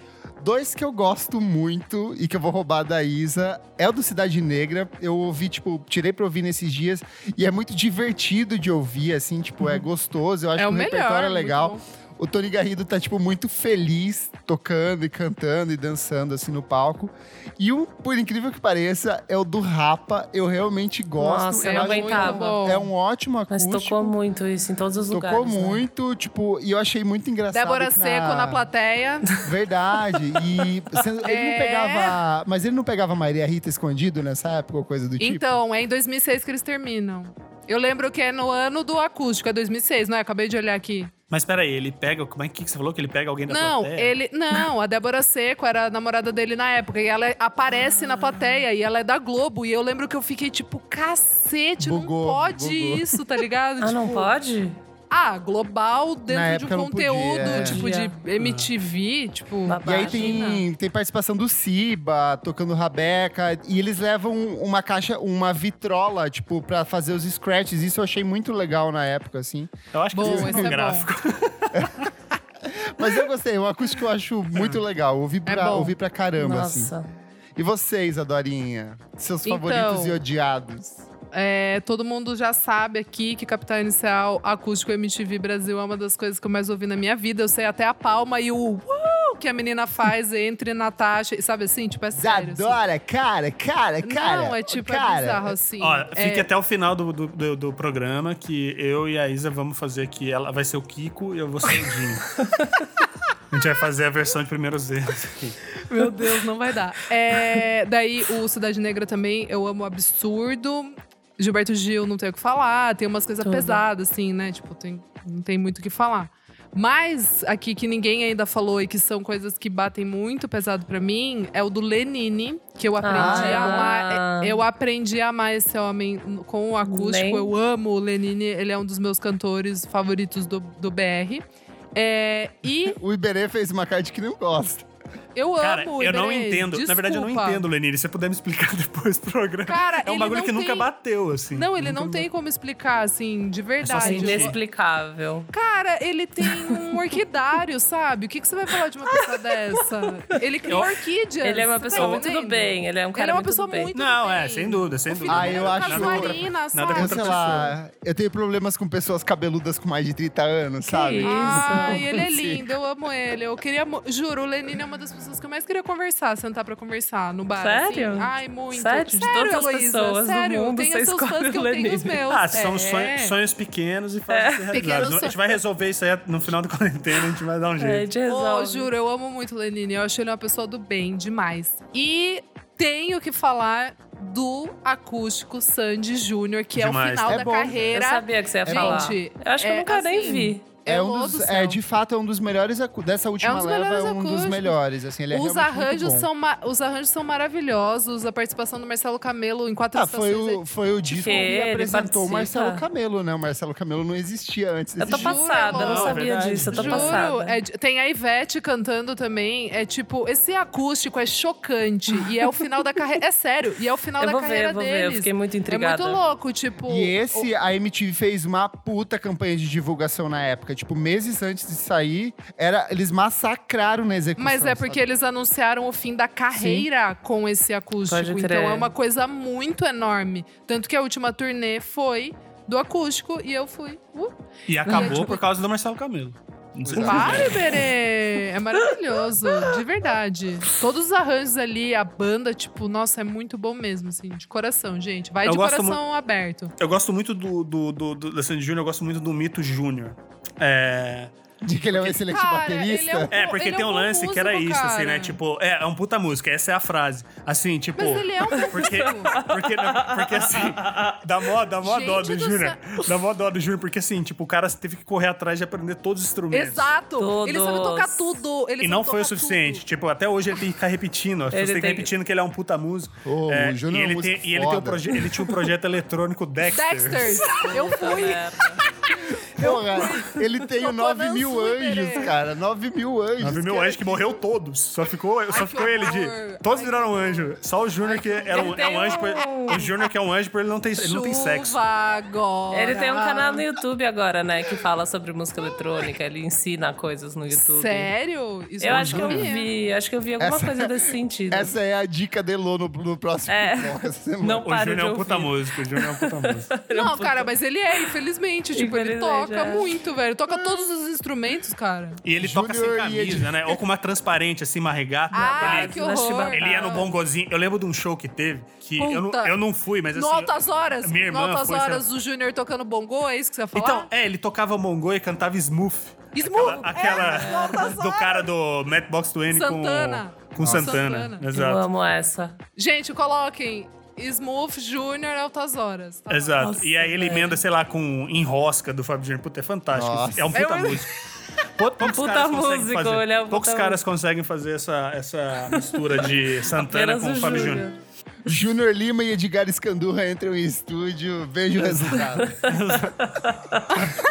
Dois que eu gosto muito e que eu vou roubar da Isa é o do Cidade Negra. Eu ouvi, tipo, tirei pra ouvir nesses dias e é muito divertido de ouvir, assim, tipo, é gostoso. Eu acho É que o melhor, repertório é muito legal. bom. O Tony Garrido tá, tipo, muito feliz tocando e cantando e dançando, assim, no palco. E o, por incrível que pareça, é o do Rapa. Eu realmente gosto. Nossa, eu não aguentava. É um ótimo Mas acústico. tocou muito isso em todos os lugares. Tocou né? muito, tipo, e eu achei muito engraçado. Débora que Seco na plateia. Verdade. E ele É. não pegava. Mas ele não pegava Maria Rita escondido nessa época ou coisa do tipo? Então, é em 2006 que eles terminam. Eu lembro que é no ano do acústico, é 2006, não é? Acabei de olhar aqui. Mas peraí, ele pega. Como é que você falou que ele pega alguém da Não, plateia? ele. Não, a Débora Seco era a namorada dele na época. E ela aparece na plateia e ela é da Globo. E eu lembro que eu fiquei tipo, cacete, Bugou, não pode bugou. isso, tá ligado? Ah, não Tipo, pode? Ah, global dentro de um não podia, conteúdo, é. tipo de MTV, tipo. Babado. E aí tem, tem participação do Siba, tocando Rabeca. E eles levam uma caixa, uma vitrola, tipo, pra fazer os scratches. Isso eu achei muito legal na época, assim. Eu acho que Bom, isso é um é gráfico. Mas eu gostei, o acústico eu acho muito legal. Ouvi pra, bom. ouvi pra caramba, assim. Nossa. E vocês, Adorinha? Seus Então, favoritos e odiados? É, todo mundo já sabe aqui que Capital Inicial Acústico MTV Brasil é uma das coisas que eu mais ouvi na minha vida. Eu sei até a palma e o uh, que a menina faz entre Natasha. Sabe assim? Tipo, é sério. assim. Adora, cara, cara, cara. Não, é tipo, cara. é bizarro assim. Ó, É, fique até o final do, do, do- do programa que eu e a Isa vamos fazer aqui. Ela vai ser o Kiko e eu vou ser o Dinho. a gente vai fazer a versão de primeiros erros aqui. Meu Deus, não vai dar. É, daí, o Cidade Negra também, eu amo absurdo. Gilberto Gil, não tem o que falar. Tem umas coisas Tudo. pesadas, assim, né? Tipo, tem, não tem muito o que falar. Mas, aqui que ninguém ainda falou e que são coisas que batem muito pesado pra mim, é o do Lenine, que eu aprendi Ah. a amar. Eu aprendi a amar esse homem com o acústico. Nem- Eu amo o Lenine, ele é um dos meus cantores favoritos do, do BR. É, e O Iberê fez uma card que não gosta. Eu Cara, amo eu não entendo. Na verdade, eu não desculpa. entendo, Lenine. Se você puder me explicar depois do programa. Cara, é um ele bagulho não que nunca tem- bateu, assim. Não, ele Nunca não me- tem como explicar, assim, de só verdade. sentir. Inexplicável. Cara, ele tem um orquidário, sabe? O que, que você vai falar de uma pessoa dessa? Ele criou Eu- orquídeas. Ele é uma você pessoa tá muito do bem. Ele é um cara Ele é uma muito pessoa bem. muito Não, do é, bem. sem dúvida, sem dúvida. Ah, eu é acho- casuarina, Nada sabe? Eu, contra sei lá, eu tenho problemas com pessoas cabeludas com mais de 30 anos, sabe? isso? Ai, ele é lindo, eu amo ele. Eu queria. Juro, o Lenine é uma das pessoas que eu mais queria conversar, sentar pra conversar no bar. Sério? Assim. Ai, muito. Sério? De todas as Heloísa, pessoas do sério. mundo, tem você os seus fãs que eu tenho os meus. Ah, são É. sonhos, sonhos pequenos e fazem ser Pequenos. A gente vai resolver isso aí no final da quarentena, a gente vai dar um É, jeito. de Ô, resolve. juro, eu amo muito o Lenine. Eu acho ele uma pessoa do bem demais. E tenho que falar do acústico Sandy Júnior, que é o Demais. final É da bom. Eu carreira. sabia que você ia É falar. Gente, Eu acho que eu é nunca nem assim, vi. É um Elô dos, do é, de fato, é um dos melhores dessa última dos leva, é um dos melhores. Assim, ele é os arranjos, bom. são os arranjos são maravilhosos. A participação do Marcelo Camelo em quatro Ah, foi o, foi o disco que ele apresentou o? Marcelo Camelo, né? O Marcelo Camelo não existia antes Eu desse tô disco. passada, eu não Não, é sabia verdade. disso. Eu tô Juro, passada. é tem a Ivete cantando também. É tipo, esse acústico é chocante. e é o final da carreira. É sério, e é o final Eu da vou ver, carreira ver. deles. Eu fiquei muito É intrigada. muito louco, tipo. E esse, a MTV fez uma puta campanha de divulgação na época. Tipo, meses antes de sair, era, eles massacraram na execução. Mas é porque sabe? eles anunciaram o fim da carreira com esse acústico. Pode crer. Então é uma coisa muito enorme. Tanto que a última turnê foi do acústico e eu fui. Uh, E acabou tipo- por causa do Marcelo Camelo. Não sei Para, Berê! É maravilhoso, de verdade. Todos os arranjos ali, a banda, tipo, nossa, é muito bom mesmo, assim, de coração, gente. Vai Eu de coração aberto. Eu gosto muito do, do, do, do da Sandy Júnior, eu gosto muito do Mito Júnior. É. De que ele é um excelente Cara, baterista. ele é um- É, porque é tem um um lance que era isso, assim, né? Tipo, é, é um puta música, essa é a frase. Assim, tipo. Mas ele é um Porque, porque, não, porque assim, dá mó, dá mó dó do do Júnior. Dá mó dó do Júnior, porque assim, tipo, o cara teve que correr atrás de aprender todos os instrumentos. Exato! Ele sabe Todos. tocar tudo. Ele E não foi o suficiente. tudo. Tipo, até hoje ele tem que ficar repetindo. As pessoas Ele têm que tem- repetindo que ele é um puta músico. Ô, É, o Júnior e é um ele, tem, e ele, tem um proje- ele tinha um projeto eletrônico Dexter. Dexter! Eu fui! Porra, ele tem o Tocou 9 mil anjos, cara. 9 mil anjos. 9 mil anjos que morreu todos. Só ficou, só ficou ele de. Todos Ai, viraram anjo. Só o Júnior que era um, é um anjo. por- um- O Júnior que é um anjo porque ele não tem, ele não tem sexo. Agora. Ele tem um canal no YouTube agora, né? Que fala sobre música eletrônica. Ele ensina coisas no YouTube. Sério? Isso Eu acho que eu vi, acho que eu vi alguma Essa- coisa desse sentido. Essa é a dica de Elô no, no próximo É. Não O paro Júnior é um puta músico. O Júnior é um puta músico. Não, cara, mas ele é, infelizmente. Tipo, ele Infelizmente, toca é. muito, velho. Toca todos os instrumentos, cara. E ele toca sem camisa, né? Ou com uma transparente, assim, uma regata. Ai, ele, que horror. ele ia no bongozinho. Eu lembro de um show que teve, que eu não, eu não fui, mas No assim... Altas Horas. minha irmã no Altas foi, Horas, o Júnior tocando bongô, é isso que você ia falar? Então, é, ele tocava mongo e cantava smooth. Smooth, Aquela, é, aquela Altas do cara do Matchbox 20 Santana. com, com Santana. Santana. Eu Exato. amo essa. Gente, coloquem Smooth Júnior Altas Horas. tá? Exato. Nossa, e aí ele velho. emenda, sei lá, com Enrosca do Fábio Júnior. Puta, é fantástico. Nossa. É um puta É músico. Pou- Poucos Puta caras músico, fazer. é um Poucos puta caras conseguem fazer essa, essa mistura de Santana Apenas com o Fábio Júnior. Júnior. Lima e Edgar Escandurra entram em estúdio, veja o resultado.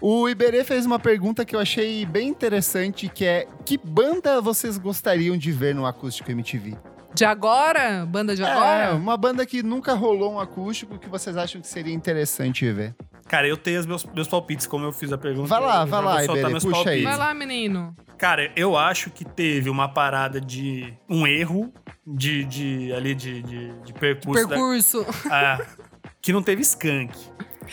o Iberê fez uma pergunta que eu achei bem interessante, que é que banda vocês gostariam de ver no Acústico MTV? De agora? Banda de É, agora? uma banda que nunca rolou um acústico que vocês acham que seria interessante ver. Cara, eu tenho os meus, meus palpites, como eu fiz a pergunta. Vai lá, eu vai lá, Iberê, meus puxa aí. palpites. Vai lá, menino. Cara, eu acho que teve uma parada de. um erro de. de ali de, de, de percurso. da- Percurso. Ah, que não teve skunk.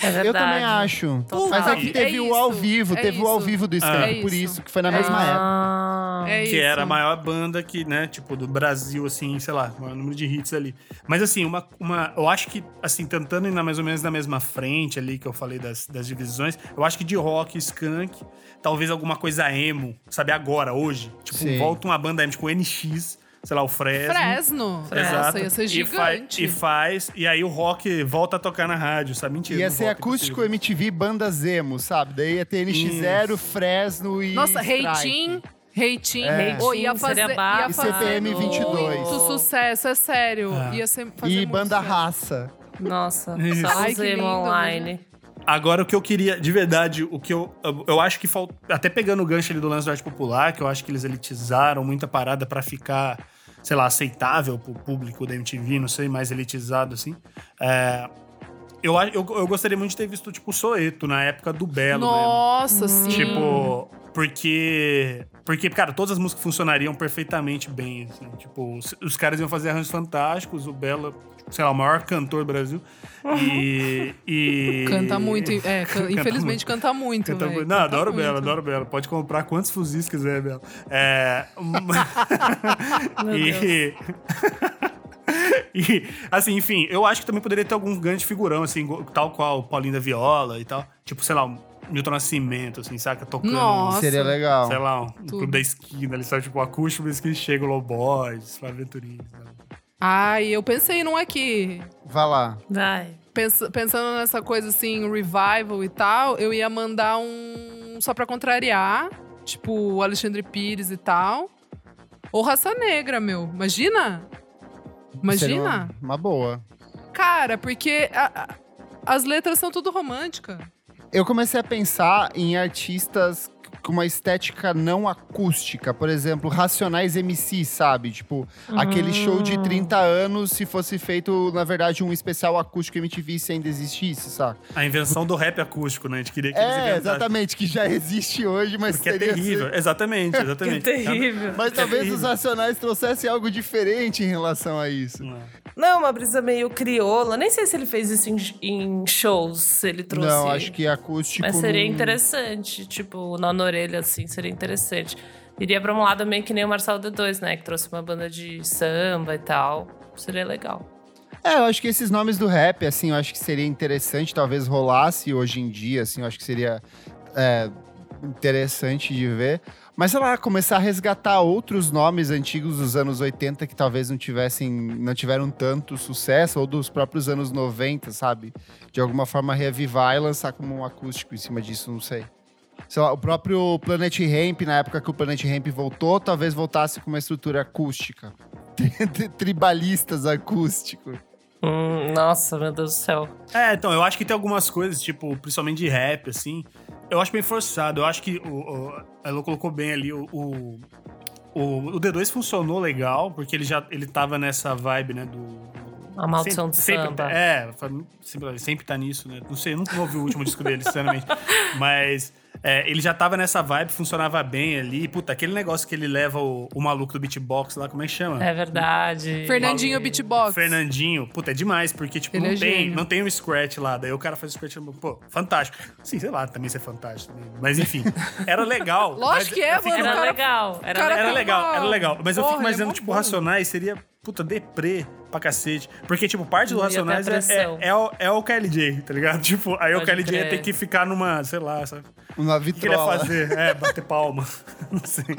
É verdade. Eu também acho. Total. Mas aqui É teve o isso, ao vivo, é teve o ao isso. vivo do Skank, É por isso. isso, que foi na É mesma época. Ah, É que isso. era a maior banda que, né, tipo, do Brasil, assim, sei lá, o maior número de hits ali. Mas, assim, uma, uma. Eu acho que, assim, tentando ir na, mais ou menos na mesma frente ali que eu falei das, das divisões, eu acho que de rock, skunk, talvez alguma coisa emo, sabe, agora, hoje. Tipo, Sim. volta uma banda emo, tipo, NX, sei lá, o Fresno. Fresno. Fresno. Nossa, ia ser E, fa- gigante. e faz, e aí o rock volta a tocar na rádio, sabe? Mentira. Ia ser volta, acústico impossível. MTV bandas emo, sabe? Daí ia ter NX0, Fresno e. Nossa. Reitinho. Reitinho. É. Oh, ia fazer, ia bafo. E fazer CPM 22. muito sucesso, é sério. Ah. Ia ser, fazer E muito banda sucesso. raça. Nossa, Isso. só Ai, os que emo lindo, online. Agora, o que eu queria, de verdade, o que eu. Eu, acho que falta. Até pegando o gancho ali do lance do arte popular, que eu acho que eles elitizaram muita parada pra ficar, sei lá, aceitável pro público da MTV, não sei, mais elitizado assim. É, eu, eu, eu gostaria muito de ter visto, tipo, o Soeto na época do Belo mesmo. Nossa, sim. Tipo, porque. Porque, cara, todas as músicas funcionariam perfeitamente bem, assim. Tipo, os, os caras iam fazer arranjos fantásticos, o Belo, sei lá, o maior cantor do Brasil. E. e- Canta muito. É, can- Canta infelizmente muito. canta muito. Canta muito. Não, Canta adoro o muito. Belo, adoro o Belo. Pode comprar quantos fuzis quiser, Belo. É. E. e, assim, enfim, eu acho que também poderia ter algum grande figurão, assim, tal qual o Paulinho da Viola e tal. Tipo, sei lá, Milton Nascimento, assim, saca? Tocando. Nossa. Seria legal. Sei lá, um Tudo. clube da esquina, ali, sabe? Tipo, o acústico, mas que chega o Loboys, Flávio Venturini. sabe? Ai, eu pensei num aqui. Vai lá. Vai. Pens- pensando nessa coisa assim, revival e tal, eu ia mandar um só pra contrariar, tipo o Alexandre Pires e tal. Ou Raça Negra, meu. Imagina? Imagina? uma, uma boa. Cara, porque a- a- as letras são tudo romântica. Eu comecei a pensar em artistas com uma estética não acústica. Por exemplo, Racionais MC, sabe? Tipo, aquele show de 30 anos se fosse feito, na verdade, um especial acústico MTV se ainda existisse, sabe? A invenção do rap acústico, né? A gente queria que É, exatamente, que já existe hoje, mas Porque é terrível. sido- Exatamente, exatamente. Que terrível. Mas É talvez terrível. os Racionais trouxessem algo diferente em relação a isso. Não, uma brisa meio crioula. Nem sei se ele fez isso em, em shows, se ele trouxe. Não, acho que acústico. Mas seria não- interessante, tipo, na orelha, assim, seria interessante. Iria pra um lado meio que nem o Marcelo D2, né? Que trouxe uma banda de samba e tal. Seria legal. É, eu acho que esses nomes do rap, assim, eu acho que seria interessante, talvez rolasse hoje em dia, assim, eu acho que seria é, interessante de ver. Mas, sei lá, começar a resgatar outros nomes antigos dos anos 80 que talvez não tivessem, não tiveram tanto sucesso, ou dos próprios anos 90, sabe? De alguma forma reavivar e lançar como um acústico em cima disso, não sei. Sei lá, o próprio Planet Ramp, na época que o Planet Ramp voltou, talvez voltasse com uma estrutura acústica. Tribalistas acústico. Hum, nossa, meu Deus do céu. É, então, eu acho que tem algumas coisas, tipo, principalmente de rap, assim. Eu acho bem forçado. Eu acho que o, o, a Elo colocou bem ali o, o, o, o D2 funcionou legal, porque ele já ele tava nessa vibe, né, do. A maldição do sempre, samba. É, sempre, sempre tá nisso, né? Não sei, eu nunca ouvi o último disco dele, sinceramente. Mas é, ele já tava nessa vibe, funcionava bem ali. Puta, aquele negócio que ele leva o, o maluco do beatbox lá, como é que chama? É verdade. Fernandinho Beatbox. Fernandinho. Puta, é demais, porque, tipo, Ele não, é tem, gênio. não tem um scratch lá. Daí o cara faz o scratch, pô, fantástico. Sim, sei lá, também ser fantástico. também. Mas enfim, era legal. Lógico mas que é, eu fico- mano. Era cara- legal. Era cara- legal. Era legal, uma- era legal. Mas eu Porra, fico ele é imaginando, mó tipo, bom. Racionais seria, puta, deprê pra cacete. Porque, tipo, parte do Não ia Racionais é, é, é o, é o KLJ, tá ligado? Tipo, aí o Pode KLJ ia crer. ter que ficar numa, sei lá, sabe? Uma O que ele ia vitrola. fazer? É, bater palma. Não sei.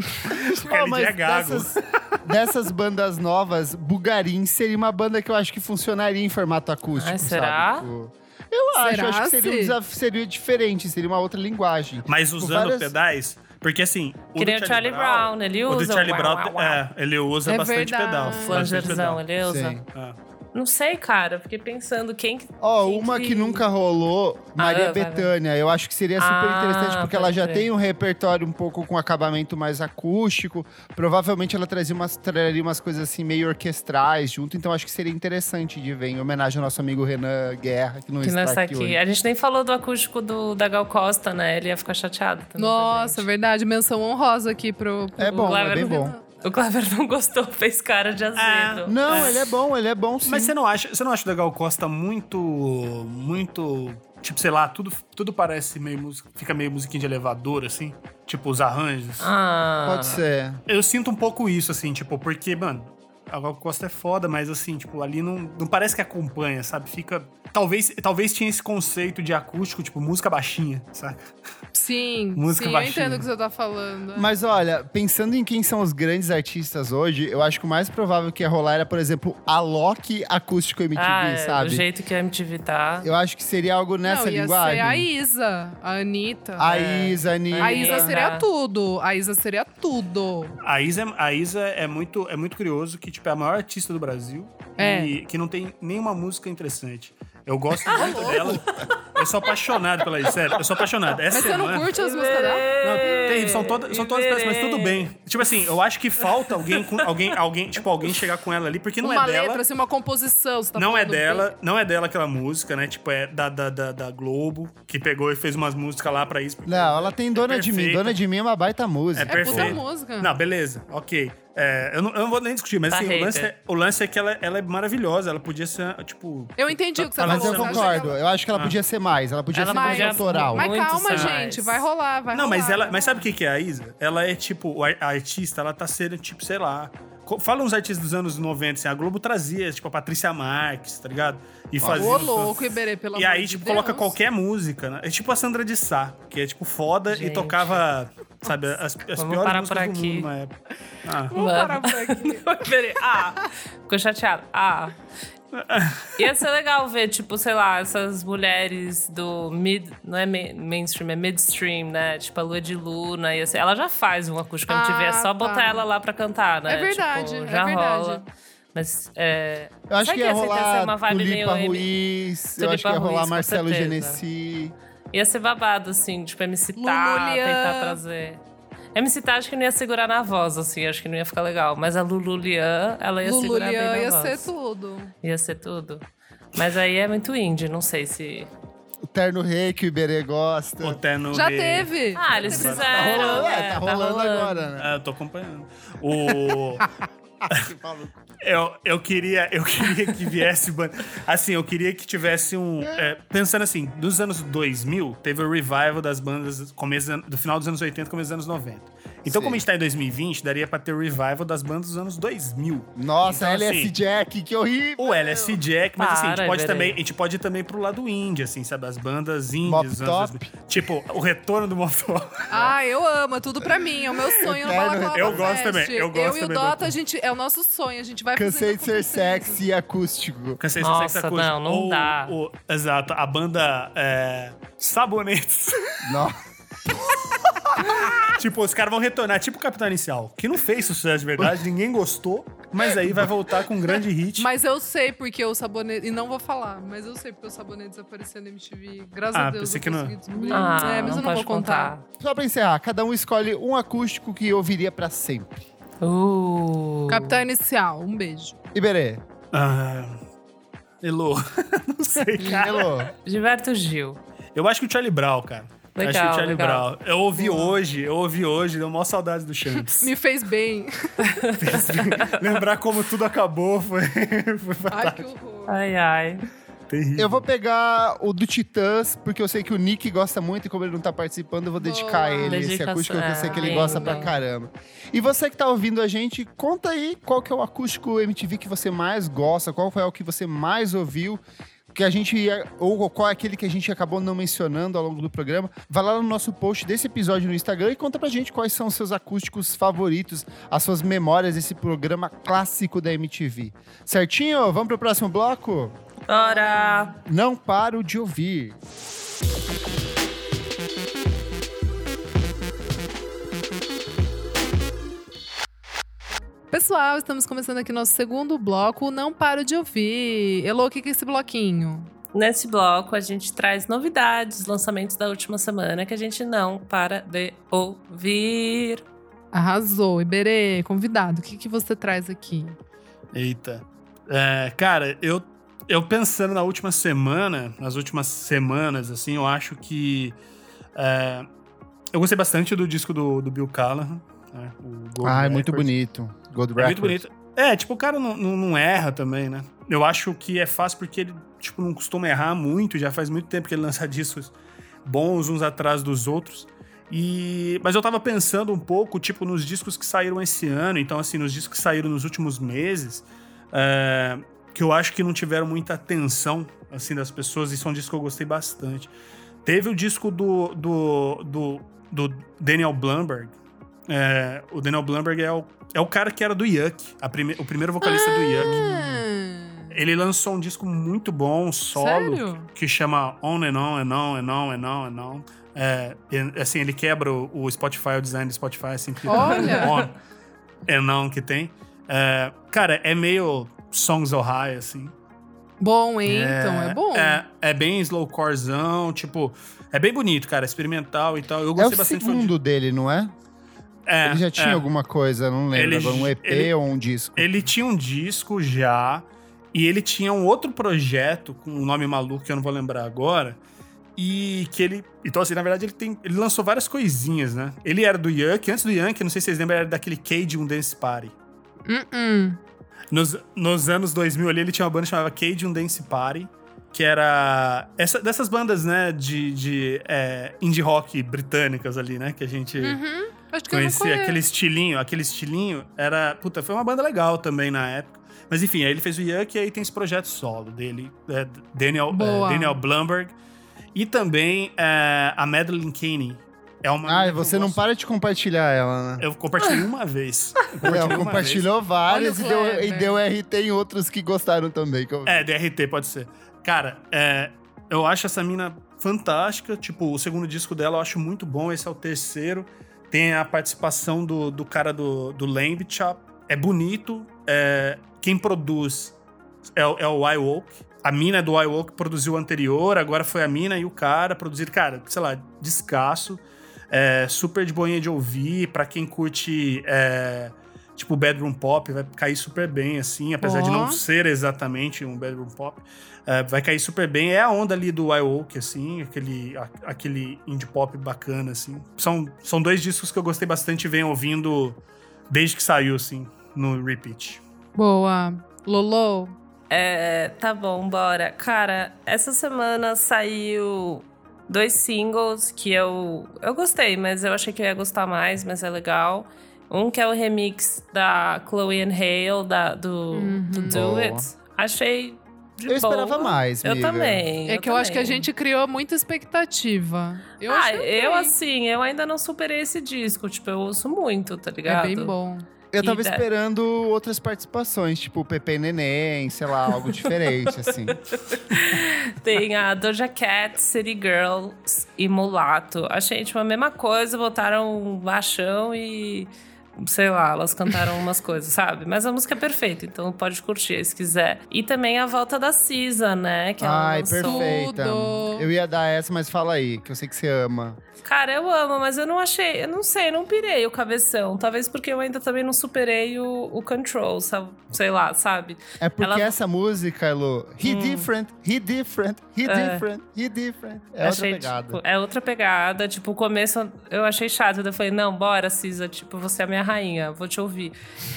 O KLJ é gago. Dessas, dessas bandas novas, Bugarim seria uma banda que eu acho que funcionaria em formato acústico. Ai, será? sabe? Tipo, eu acho, Será, acho que seria um seria diferente, seria uma outra linguagem. Mas Com usando várias- pedais, porque assim. O Que do nem o Charlie Brown, ele O do usa o Charlie uau, Brown, uau, uau. é, ele usa É bastante verdade. pedal. bastante Flangerzão, pedal. ele usa. Sim. É. Não sei, cara. Fiquei pensando quem. Ó, quem uma que nunca rolou, Maria Ah, vai, vai. Bethânia. Eu acho que seria super Ah, interessante, porque ela já tem um repertório um pouco com acabamento mais acústico. Provavelmente ela trazia umas, traria umas coisas assim meio orquestrais junto, então acho que seria interessante de ver, em homenagem ao nosso amigo Renan Guerra, que não Que está aqui. aqui. hoje. A gente nem falou do acústico do, da Gal Costa, né? Ele ia ficar chateado também. Nossa, verdade. Menção honrosa aqui pro. pro É bom, é bem bom. O Clever não gostou, fez cara de azedo. Não, ele é bom, ele é bom sim. Mas você não acha, você não acha o da Gal Costa muito. muito. Tipo, sei lá, tudo, tudo parece meio música. Fica meio musiquinha de elevador, assim? Tipo, os arranjos. Ah, Pode ser. Eu sinto um pouco isso, assim, tipo, porque, mano, a Gal Costa é foda, mas assim, tipo, ali não, não parece que acompanha, sabe? Fica. Talvez, talvez tinha esse conceito de acústico, tipo, música baixinha, saca? Sim, Música sim, baixinha. eu entendo o que você tá falando. Mas olha, pensando em quem são os grandes artistas hoje, eu acho que o mais provável que ia rolar era, por exemplo, a Loki acústico MTV, ah, é, sabe? do jeito que a MTV tá. Eu acho que seria algo nessa não, ia linguagem. ser a Isa, a Anitta. A É. Isa, a Anitta. A Isa seria tudo. A Isa seria tudo. A Isa, é- a Isa é, muito, é muito curioso que, tipo, é a maior artista do Brasil É. e que não tem nenhuma música interessante. Eu gosto muito dela. Eu sou apaixonado pela Isa, sério. Eu sou apaixonado. Essa Mas você não semana- curte as músicas dela? Não, terrível, são, todas são todas péssimas, mas tudo bem. Tipo assim, eu acho que falta alguém com alguém, alguém, tipo, alguém chegar com ela ali, porque não uma é dela. letra, assim, uma composição. Você tá não é dela, não é dela aquela música, né? Tipo, é da, da, da, da Globo, que pegou e fez umas músicas lá pra isso. Não, ela tem Dona é de Mim. perfeita. Dona de Mim é uma baita música. É É puta perfeito. música. Não, beleza, ok. É, eu, não, eu não vou nem discutir, mas Tá assim, o lance, é, o lance é que ela, ela é maravilhosa. Ela podia ser, tipo. Eu entendi o que você falou. Mas eu concordo. Eu acho que ela podia ser mais. Ela podia Ela ser mais autoral. Mas calma, mais. gente. Vai rolar, vai Não, rolar. mas ela. Mas sabe o que é a Isa? Ela é tipo, a a artista, ela tá sendo, tipo, sei lá. Fala uns artistas dos anos 90, assim, a Globo trazia, tipo, a Patrícia Marques, tá ligado? E fazia. Ô, louco, Iberê, pelo E amor aí, de tipo, Deus. coloca qualquer música, né? É tipo a Sandra de Sá, que é, tipo, foda e Gente. tocava, sabe, as, as Vamos piores parar músicas por do aqui. mundo na época. Ah. Vamos parar por aqui. Peraí, ah, ficou chateado. Ah. Ia ser legal ver, tipo, sei lá, essas mulheres do mid. Não é ma- mainstream, é midstream, né? Tipo, a Lua de Luna. Ia ser, ela já faz um acústico Ah, MTV, é só tá. botar ela lá pra cantar, né? É verdade, Tipo, é já verdade. rola. Mas é. Eu acho que ia ser rolar uma vibe meio Tulipa M- Ruiz. eu Tulipa acho que ia rolar Ruiz, Marcelo. Genesi. Ia ser babado, assim, tipo, MC Tá, tentar trazer. MC Tá acho que não ia segurar na voz, assim, acho que não ia ficar legal. Mas a Lulu Lian, ela ia Lulu segurar bem Lian na ia voz. ser tudo. Ia ser tudo. Mas aí é muito indie, não sei se. O Terno Rei, que o Iberê gosta. O Terno Já Rei. teve. Ah, eles Tá fizeram. rolando, é, é, tá rolando agora, né? É, eu tô acompanhando. O. eu, eu, queria, eu queria que viesse. Assim, eu queria que tivesse um. é, pensando assim, dos anos 2000, teve o revival das bandas começo, do final dos anos 80 começo dos anos 90. Então, Sim. como a gente tá em 2020, daria pra ter o revival das bandas dos anos 2000. Nossa, Então, LS assim, Jack, que horrível. O LS Jack, mas assim, a gente, Para, pode também, a gente pode ir também pro lado indie, assim, sabe? As bandas indies. Top. 2000. Tipo, o retorno do Mop Top. Ah, eu amo, é tudo pra mim, é o meu sonho no Balaclava Eu gosto Fest. também, eu gosto Eu e o também do Dota, Dota. a gente, é o nosso sonho, a gente vai Cansei de ser sexy e acústico. Cansei de Nossa, ser sexy acústico. não, não Ou dá. o- exato, a banda é, Sabonetes. Nossa. tipo, os caras vão retornar, tipo o Capitão Inicial, que não fez sucesso de verdade, ninguém gostou, mas aí vai voltar com um grande hit. Mas eu sei porque o sabonete. E não vou falar, mas eu sei porque o sabonete desapareceu na MTV. Graças Ah, a Deus. pensei eu que não- descobrir. Ah, é, mas eu não vou contar. Só pra encerrar, cada um escolhe um acústico que ouviria pra sempre. Uh. Capitão Inicial, um beijo. Iberê. Ah, Elô, não sei, cara. Elô. Gilberto Gil. Eu acho que o Charlie Brown, cara. Legal, acho que o Charlie legal. Brown. Eu ouvi hoje, eu ouvi hoje, deu maior saudade do Champs. Me fez bem. Lembrar como tudo acabou foi, foi Ai, que horror. Ai, ai. terrível. Eu vou pegar o do Titãs, porque eu sei que o Nick gosta muito e como ele não tá participando, eu vou dedicar a Boa. ele esse Dedicação, acústico que eu sei que ele gosta bem. pra caramba. E você que tá ouvindo a gente, conta aí qual que é o acústico MTV que você mais gosta, qual foi o que você mais ouviu, que a gente ia- ou qual é aquele que a gente acabou não mencionando ao longo do programa. Vai lá no nosso post desse episódio no Instagram e conta pra gente quais são os seus acústicos favoritos, as suas memórias desse programa clássico da MTV. Certinho? Vamos pro próximo bloco? Ora! Não paro de ouvir. Pessoal, estamos começando aqui nosso segundo bloco. Não paro de ouvir. Elô, o que é esse bloquinho? Nesse bloco, a gente traz novidades, lançamentos da última semana que a gente não para de ouvir. Arrasou. Iberê, convidado, o que, que você traz aqui? Eita. É, cara, eu, eu pensando na última semana, nas últimas semanas, assim, eu acho que. é, eu gostei bastante do disco do, do Bill Callahan. né, Ah, é muito bonito. Gold É Record. muito bonito. É, tipo, o cara não, não, não erra também, né? Eu acho que é fácil porque ele, tipo, não costuma errar muito, já faz muito tempo que ele lança discos bons uns atrás dos outros. E... Mas eu tava pensando um pouco, tipo, nos discos que saíram esse ano, então, assim, nos discos que saíram nos últimos meses, é, que eu acho que não tiveram muita atenção, assim, das pessoas, e são discos que eu gostei bastante. Teve o disco do, do, do, do Daniel Blumberg. É, o Daniel Blumberg é o, é o cara que era do Yuck, a prime, o primeiro vocalista do Yuck. Ah, Ele lançou um disco muito bom, solo, Sério? que chama On and On and On and On and On and On. É, e, assim, ele quebra o, o Spotify, o design do Spotify, assim, porque Olha! On and On que tem. É, cara, é meio Songs of High, assim. Bom, hein? Então é bom. É, é bem slowcorezão, tipo... É bem bonito, cara, experimental e tal. Eu É gostei o bastante. foi um segundo dele, não é? É, Ele já tinha é. alguma coisa, não lembro. Ele- um EP ele- ou um disco. Ele tinha um disco já, e ele tinha um outro projeto com um nome maluco que eu não vou lembrar agora. E que ele. Então, assim, na verdade, ele tem. Ele lançou várias coisinhas, né? Ele era do Yankee, antes do Yankee, não sei se vocês lembram, era daquele Cage um Dance Party. Uh-uh. Nos, nos anos 2000 ali, ele tinha uma banda chamada Cage um Dance Party, que era. Essa, dessas bandas, né, de, de é, indie rock britânicas ali, né? Que a gente Uhum. Acho que eu não aquele estilinho, aquele estilinho era, puta, foi uma banda legal também na época. Mas enfim, aí ele fez o Yuck e aí tem esse projeto solo dele, é, Daniel, é, Daniel Blumberg e também é, a Madeline Caney. É uma Ah, você não para de compartilhar ela, né? Eu compartilhei uma vez. Eu compartilhei uma compartilhou várias e deu, e deu RT em outros que gostaram também. que eu vi. vez. É, DRT pode ser. Cara, é, eu acho essa mina fantástica. Tipo, o segundo disco dela eu acho muito bom. Esse é o terceiro. Tem a participação do, do cara do, do Lamb Chop. É bonito. É, quem produz é, o- é o iWoke. A mina do iWoke produziu o anterior, agora foi a mina e o cara produziram. Cara, sei lá, descasso. É, super de boinha de ouvir. Pra quem curte, é, tipo, bedroom pop, vai cair super bem, assim. Apesar de Ó. não ser exatamente um bedroom pop. é, vai cair super bem. É a onda ali do iWoke, assim. Aquele, a- aquele indie pop bacana, assim. São, são dois discos que eu gostei bastante e venho ouvindo desde que saiu, assim, no repeat. Boa. Lolo. É, tá bom, bora. Cara, essa semana saiu dois singles que eu, eu gostei, mas eu achei que eu ia gostar mais, mas é legal. Um que é o remix da Chloe and Hale, da, do, do Do Boa. It. Achei de Eu esperava boa. mais, Eu amiga. também. É que eu acho que a gente criou muita expectativa. Eu ah, eu assim, eu ainda não superei esse disco. Tipo, eu ouço muito, tá ligado? É bem bom. Eu tava E da- esperando outras participações, tipo Pepe Neném, sei lá, algo diferente, assim. Tem a Doja Cat, City Girls e Mulato. Achei, tipo, a mesma coisa, botaram um baixão e... Sei lá, elas cantaram umas coisas, sabe? Mas a música é perfeita, então pode curtir se quiser. E também a volta da Cisa, né? Que ela Ai, lançou. perfeita. Tudo. Eu ia dar essa, mas fala aí, que eu sei que você ama. Cara, eu amo, mas eu não achei, eu não sei, não pirei o cabeção. Talvez porque eu ainda também não superei o, o Control, sabe? sei lá, sabe? É porque Ela- essa música, Elo, he different, he different, he É. different, he different. É achei, outra pegada. tipo, é outra pegada. Tipo, o começo eu achei chato. Eu falei, não, bora, Cisa, tipo, você é a minha rainha, vou te ouvir.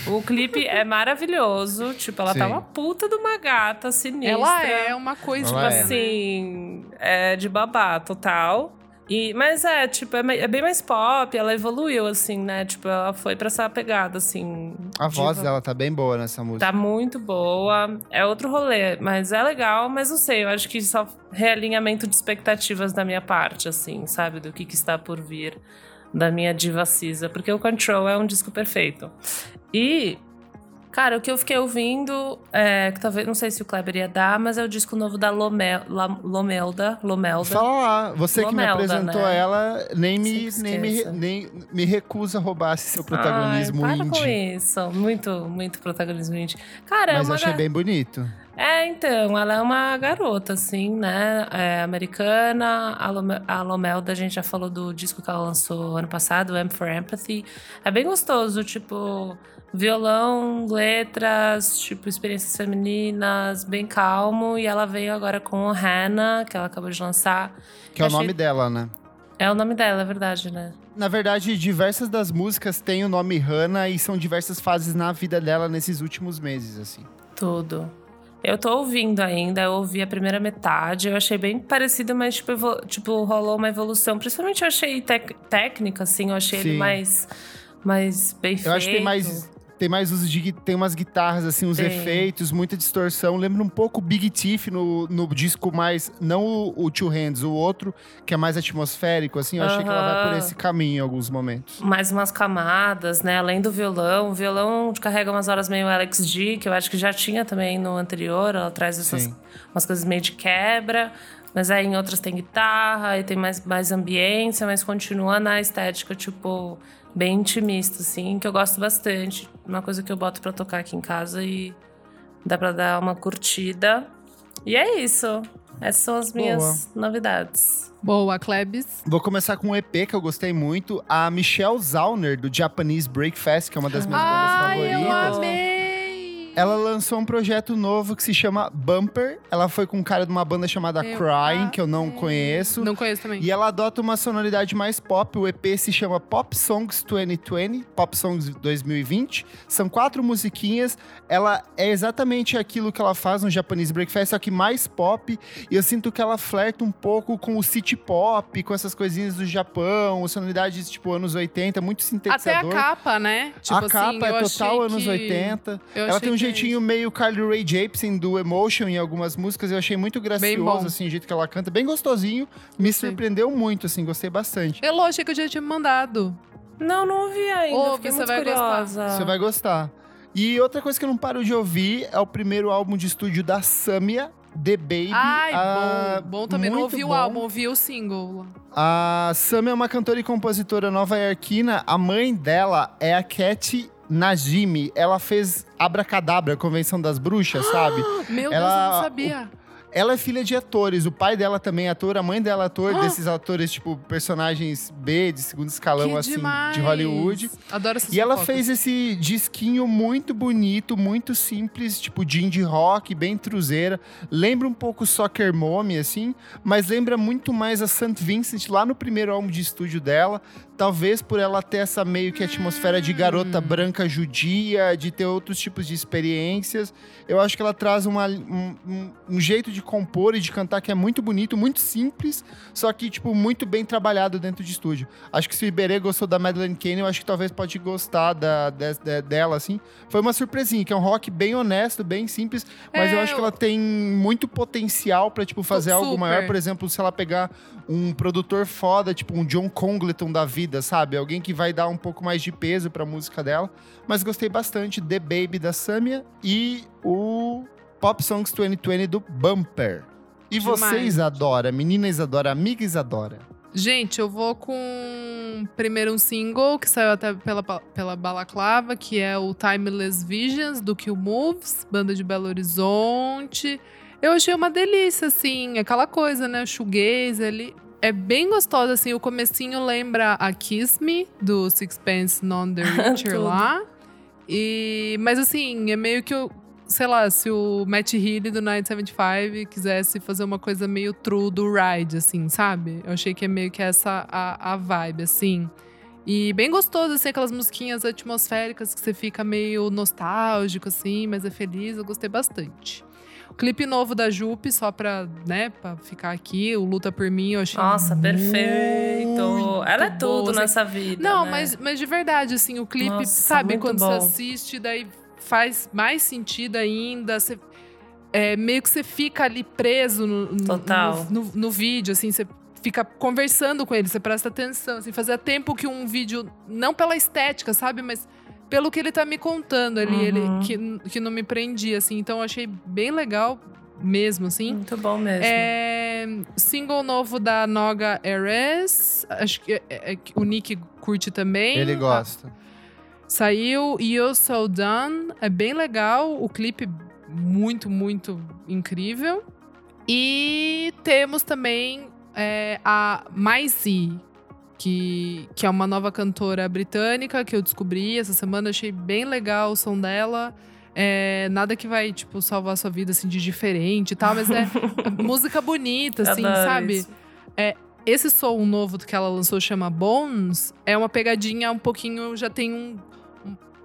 O clipe é maravilhoso, tipo, ela tá Sim. uma puta de uma gata sinistra. Ela é uma coisa. Ela é. assim, é de babá total. E, mas é, tipo, é, é bem mais pop, ela evoluiu, assim, né? Tipo, ela foi pra essa pegada, assim. A voz dela tá bem boa nessa música. Tá muito boa. É outro rolê, mas é legal, mas não sei, eu acho que só realinhamento de expectativas da minha parte, assim, sabe? Do que, que está por vir da minha diva Cisa. Porque o Control é um disco perfeito. E, cara, o que eu fiquei ouvindo, é, que talvez, não sei se o Kleber ia dar, mas é o disco novo da Lomel, La- Lomelda. Lomelda. Fala lá, você que me Lomelda, apresentou né? ela, nem me, nem, me, nem me recusa a roubar esse seu protagonismo Ai, para com indie. isso. Muito, muito protagonismo indie. Cara, é Mas uma achei bem bonito. É, então, ela é uma garota, assim, né? É americana. A, Lome- a Lomelda, a gente já falou do disco que ela lançou ano passado, M for Empathy. É bem gostoso, tipo, violão, letras, tipo, experiências femininas, bem calmo. E ela veio agora com Hannah, que ela acabou de lançar. Que é o Achei- nome dela, né? É o nome dela, é verdade, né? Na verdade, diversas das músicas têm o nome Hannah e são diversas fases na vida dela nesses últimos meses, assim. Tudo. Eu tô ouvindo ainda, eu ouvi a primeira metade, eu achei bem parecido, mas tipo, tipo rolou uma evolução. Principalmente eu achei tec- técnica, assim, eu achei ele Sim. mais, mais bem feito. Eu acho que tem mais, tem mais uso de... Tem umas guitarras, assim, uns Tem. efeitos, muita distorção. Lembra um pouco Big Thief no, no disco mais... Não o, o Two Hands, o outro, que é mais atmosférico, assim. Eu achei que ela vai por esse caminho em alguns momentos. Mais umas camadas, né? Além do violão. O violão carrega umas horas meio Alex G, que eu acho que já tinha também no anterior. Ela traz essas Sim. umas coisas meio de quebra. Mas aí em outras tem guitarra, aí tem mais, mais ambiência, mas continua na estética, tipo, bem intimista, assim, que eu gosto bastante. Uma coisa que eu boto pra tocar aqui em casa e dá pra dar uma curtida. E é isso. Essas são as minhas novidades. Boa, Klebs. Vou começar com um EP que eu gostei muito. A Michelle Zauner, do Japanese Breakfast, que é uma das minhas Ai, bandas eu favoritas. amei! Ela lançou um projeto novo que se chama Bumper. Ela foi com um cara de uma banda chamada Eu Crying, que eu não conheço. Não conheço também. E ela adota uma sonoridade mais pop. O EP se chama Pop Songs 2020, Pop Songs 2020. São quatro musiquinhas. Ela é exatamente aquilo que ela faz no Japanese Breakfast, só que mais pop. E eu sinto que ela flerta um pouco com o city pop, com essas coisinhas do Japão, sonoridades tipo anos 80, muito Até a sintetizador. capa, né? Tipo a assim, capa é total anos que- 80. eu Ela tem um jeitinho meio Carly Rae Jepsen do Emotion em algumas músicas. Eu achei muito gracioso, assim, o jeito que ela canta. Bem gostosinho. Me Gostei. surpreendeu muito, assim, gostei bastante. Eu achei que eu já tinha me mandado. Não, não ouvi ainda. Ouve, você muito vai gostar. curiosa. Você vai gostar. E outra coisa que eu não paro de ouvir é o primeiro álbum de estúdio da Samia, The Baby. Ai, Ah, bom. Bom também. Não ouvi o bom. álbum, ouvi o single. A Samia é uma cantora e compositora nova-iorquina. A mãe dela é a Cat Najimi. Ela fez Abracadabra, Convenção das Bruxas, sabe? Meu Ela- Deus, eu não sabia. Ela é filha de atores. O pai dela também é ator, a mãe dela é ator, desses atores, tipo, personagens B, de segundo escalão, que assim, demais. de Hollywood. Adoro essas E ela fez esse disquinho muito bonito, muito simples, tipo de indie rock, bem truzeira. Lembra um pouco Soccer Mommy, assim, mas lembra muito mais a St. Vincent lá no primeiro álbum de estúdio dela. Talvez por ela ter essa meio que atmosfera de garota branca judia, de ter outros tipos de experiências. Eu acho que ela traz uma- um, um- um jeito de compor e de cantar que é muito bonito, muito simples, só que, tipo, muito bem trabalhado dentro de estúdio. Acho que se o Iberê gostou da Madeleine Kane, eu acho que talvez pode gostar da, de, de, dela, assim. Foi uma surpresinha, que é um rock bem honesto, bem simples, mas É, eu acho que ela tem muito potencial pra, tipo, fazer algo Super. maior. Por exemplo, se ela pegar um produtor foda, tipo um John Congleton da vida, sabe? Alguém que vai dar um pouco mais de peso pra música dela. Mas gostei bastante The Baby da Samia e o Pop Songs 2020 do Bumper. E Demais. você, Isadora, menina Isadora, amiga Isadora? Gente, eu vou com primeiro um single que saiu até pela, pela Balaclava, que é o Timeless Visions do Kill Moves, banda de Belo Horizonte. Eu achei uma delícia, assim, aquela coisa, né? Shoegaze ali. É bem gostosa, assim. O comecinho lembra a Kiss Me, do Sixpence None the Richer lá. E, mas assim, é meio que o. Sei lá, se o Matt Healy do 975 quisesse fazer uma coisa meio true do Ride, assim, sabe? Eu achei que é meio que essa a, a vibe, assim. E bem gostoso, assim, aquelas musiquinhas atmosféricas que você fica meio nostálgico, assim, mas é feliz. Eu gostei bastante. O clipe novo da Jupe, só pra, né, pra ficar aqui, o Luta Por Mim, eu achei Nossa, perfeito. Ela é bom, tudo assim. nessa vida. Não, né? mas, mas de verdade, assim, o clipe, Nossa, sabe, quando bom. você assiste, daí faz mais sentido ainda. Você, é, meio que você fica ali preso no, no- Total. No, no- no vídeo, assim, você fica conversando com ele, você presta atenção. Assim, fazia tempo que um vídeo, não pela estética, sabe, mas pelo que ele tá me contando ali, Uhum. ele, que, que não me prendia, assim. Então eu achei bem legal mesmo, assim. Muito bom mesmo. É, single novo da Noga Ares. Acho que é- é- o Nick curte também. Ele Ah, gosta. Saiu You So Done. É bem legal. O clipe muito, muito incrível. E temos também é, a Maisie, que, que é uma nova cantora britânica que eu descobri essa semana. Achei bem legal o som dela. É, nada que vai, tipo, salvar a sua vida, assim, de diferente e tal. Mas é música bonita, assim, sabe? isso. Esse som novo que ela lançou chama Bones é uma pegadinha um pouquinho. Já tem um.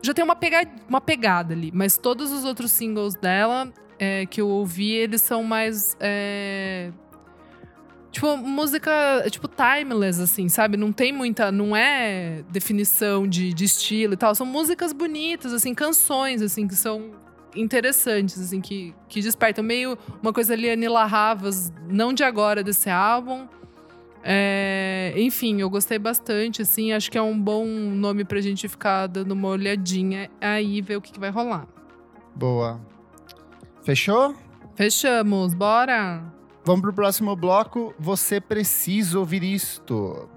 Já tem uma, pega, uma pegada ali. Mas todos os outros singles dela é, que eu ouvi, eles são mais. é, tipo, música. Tipo, timeless, assim, sabe? Não tem muita. Não é definição de, de estilo e tal. São músicas bonitas, assim, canções, assim, que são interessantes, assim, que, que despertam meio uma coisa ali, Anila Havas, não de agora desse álbum. É, enfim, eu gostei bastante, assim, acho que é um bom nome pra gente ficar dando uma olhadinha aí ver o que, que vai rolar. Boa. Fechou? Fechamos, bora! Vamos pro próximo bloco. Você precisa ouvir isto.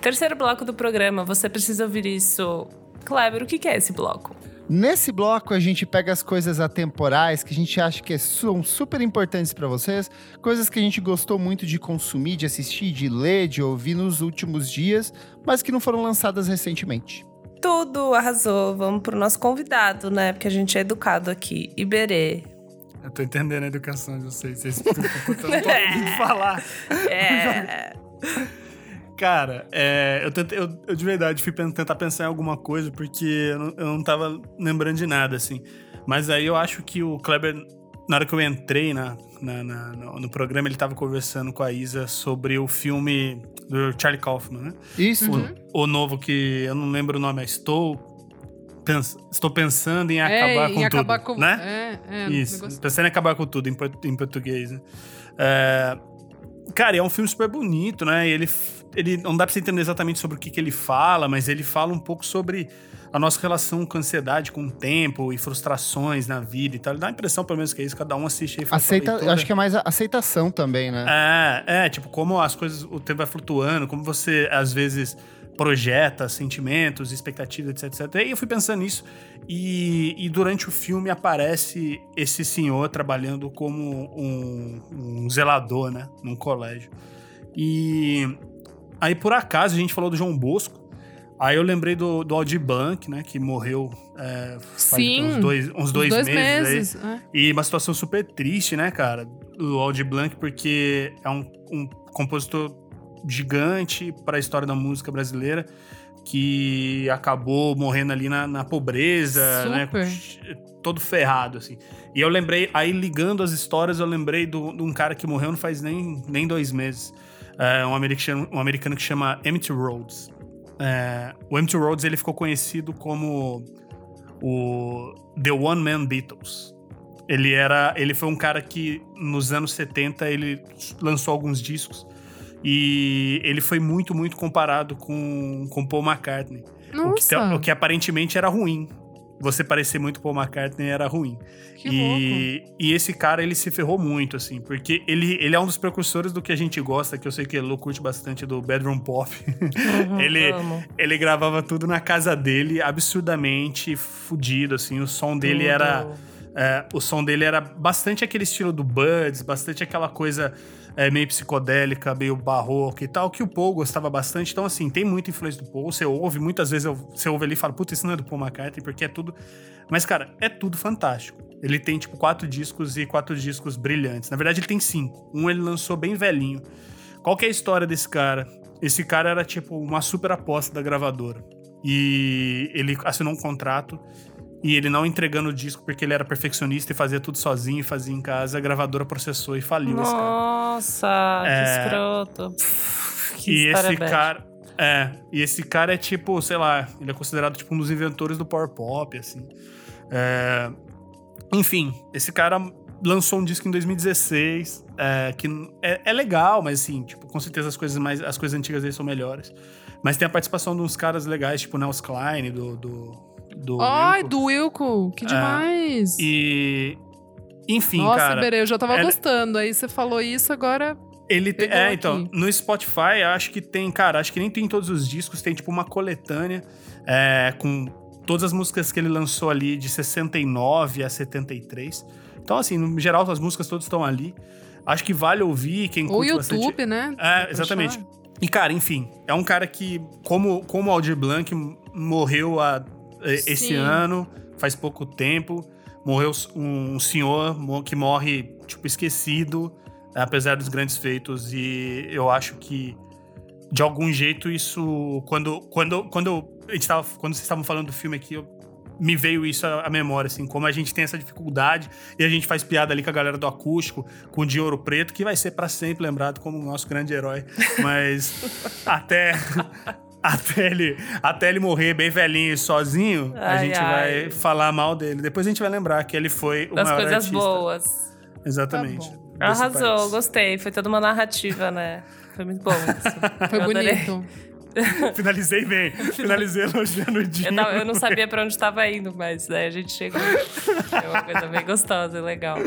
Terceiro bloco do programa, você precisa ouvir isso. Kleber, o que que é esse bloco? Nesse bloco, a gente pega as coisas atemporais que a gente acha que são super importantes pra vocês, coisas que a gente gostou muito de consumir, de assistir, de ler, de ouvir nos últimos dias, mas que não foram lançadas recentemente. Tudo arrasou. Vamos pro nosso convidado, né? Porque a gente é educado aqui. Iberê. Eu tô entendendo a educação de vocês. Vocês tô ouvindo falar. É. Cara, é, eu, tentei- eu- eu de verdade fui tentar pensar em alguma coisa porque eu não, eu não tava lembrando de nada, assim. Mas aí eu acho que o Kleber, na hora que eu entrei na, na- na- no, no programa, ele tava conversando com a Isa sobre o filme do Charlie Kaufman, né? Isso. O, o novo que eu não lembro o nome, é Estou, pens- estou pensando em É, acabar em com acabar tudo, com- né? É, é, Isso, negócio- pensando em acabar com tudo em, port- em português, né? É, cara, e é um filme super bonito, né? E ele, ele não dá pra você entender exatamente sobre o que, que ele fala, mas ele fala um pouco sobre a nossa relação com ansiedade, com o tempo e frustrações na vida e tal. Ele dá a impressão, pelo menos, que é isso, cada um assiste aí. faz Aceita, leitura. acho que é mais aceitação também, né? É, é, tipo, como as coisas, o tempo vai flutuando, como você, às vezes, projeta sentimentos, expectativas, etc, etc. E aí eu fui pensando nisso, e, e durante o filme aparece esse senhor trabalhando como um, um zelador, né, num colégio. E aí, por acaso, a gente falou do João Bosco, aí eu lembrei do, do Aldir Blanc, né, que morreu é, faz Sim, uns dois, uns dois, Dois meses, meses. é. E uma situação super triste, né, cara? O Aldir Blanc, porque é um, um compositor gigante para a história da música brasileira que acabou morrendo ali na, na pobreza, Super. né? Todo ferrado, assim. E eu lembrei, aí ligando as histórias, eu lembrei do- de um cara que morreu não faz nem, nem dois meses. É, um, americano, um americano que chama Empty Rhodes. É, o Empty Rhodes ele ficou conhecido como o The One Man Beatles. Ele era, ele foi um cara que nos anos 70 ele lançou alguns discos e ele foi muito muito comparado com com Paul McCartney. O que, o que aparentemente era ruim. Você parecer muito Paul McCartney era ruim. que e, e esse cara, ele se ferrou muito, assim, porque ele, ele é um dos precursores do que a gente gosta, que eu sei que Lu curte bastante, do Bedroom Pop. Uhum, ele, amo. ele gravava tudo na casa dele, absurdamente fudido, assim. O som dele Tudo. era. é, o som dele era bastante aquele estilo do Buds, bastante aquela coisa é, meio psicodélica, meio barroca e tal, que o Paul gostava bastante. Então, assim, tem muita influência do Paul. Você ouve, muitas vezes eu- você ouve ali e fala, puta, isso não é do Paul McCartney, porque é tudo. Mas, cara, é tudo fantástico. Ele tem, tipo, quatro discos e quatro discos brilhantes. Na verdade, ele tem cinco. Um ele lançou bem velhinho. Qual que é a história desse cara? Esse cara era, tipo, uma super aposta da gravadora. E ele assinou um contrato e ele não entregando o disco porque ele era perfeccionista e fazia tudo sozinho e fazia em casa, a gravadora processou e faliu esse cara. Nossa, É. que escroto. Pff, Que E esse bad. cara. É, e esse cara é tipo, sei lá, ele é considerado tipo um dos inventores do power pop, assim. É, enfim, esse cara lançou um disco em 2016, é, que é, é legal, mas assim, tipo, com certeza as coisas mais as coisas antigas dele são melhores. Mas tem a participação de uns caras legais, tipo o Nels Klein, do. do, do Ai, Wilco. do Wilco, que demais. E. Enfim, Nossa, cara. Berê, eu já tava ela- gostando. Aí você falou isso, agora. Ele tem, é, aqui. então, no Spotify, acho que tem, cara, acho que nem tem todos os discos, tem tipo uma coletânea é, com todas as músicas que ele lançou ali de 69 a 73. Então, assim, no geral, as músicas todas estão ali. Acho que vale ouvir quem O curte YouTube, bastante. né? É, exatamente. E, cara, enfim, é um cara que, como, como o Aldir Blanc, morreu há, esse Sim. ano, faz pouco tempo. Morreu um senhor que morre, tipo, esquecido, apesar dos grandes feitos. E eu acho que, de algum jeito, isso. Quando, quando, quando, a gente tava, quando vocês estavam falando do filme aqui, eu- me veio isso à à memória, assim, como a gente tem essa dificuldade e a gente faz piada ali com a galera do acústico, com o de Ouro Preto, que vai ser pra sempre lembrado como o nosso grande herói. Mas até, até, ele, até ele morrer bem velhinho e sozinho, a Ai, gente ai. vai falar mal dele. Depois a gente vai lembrar que ele foi o Das maior coisas artista. boas. Exatamente. Tá Arrasou, país. gostei. Foi toda uma narrativa, né? Foi muito bom isso. Foi Eu adorei. bonito. Finalizei bem. Finalizei elogiando o dia. Eu, tava- eu não sabia pra onde tava indo, mas daí a gente chegou. Foi uma coisa bem gostosa e legal.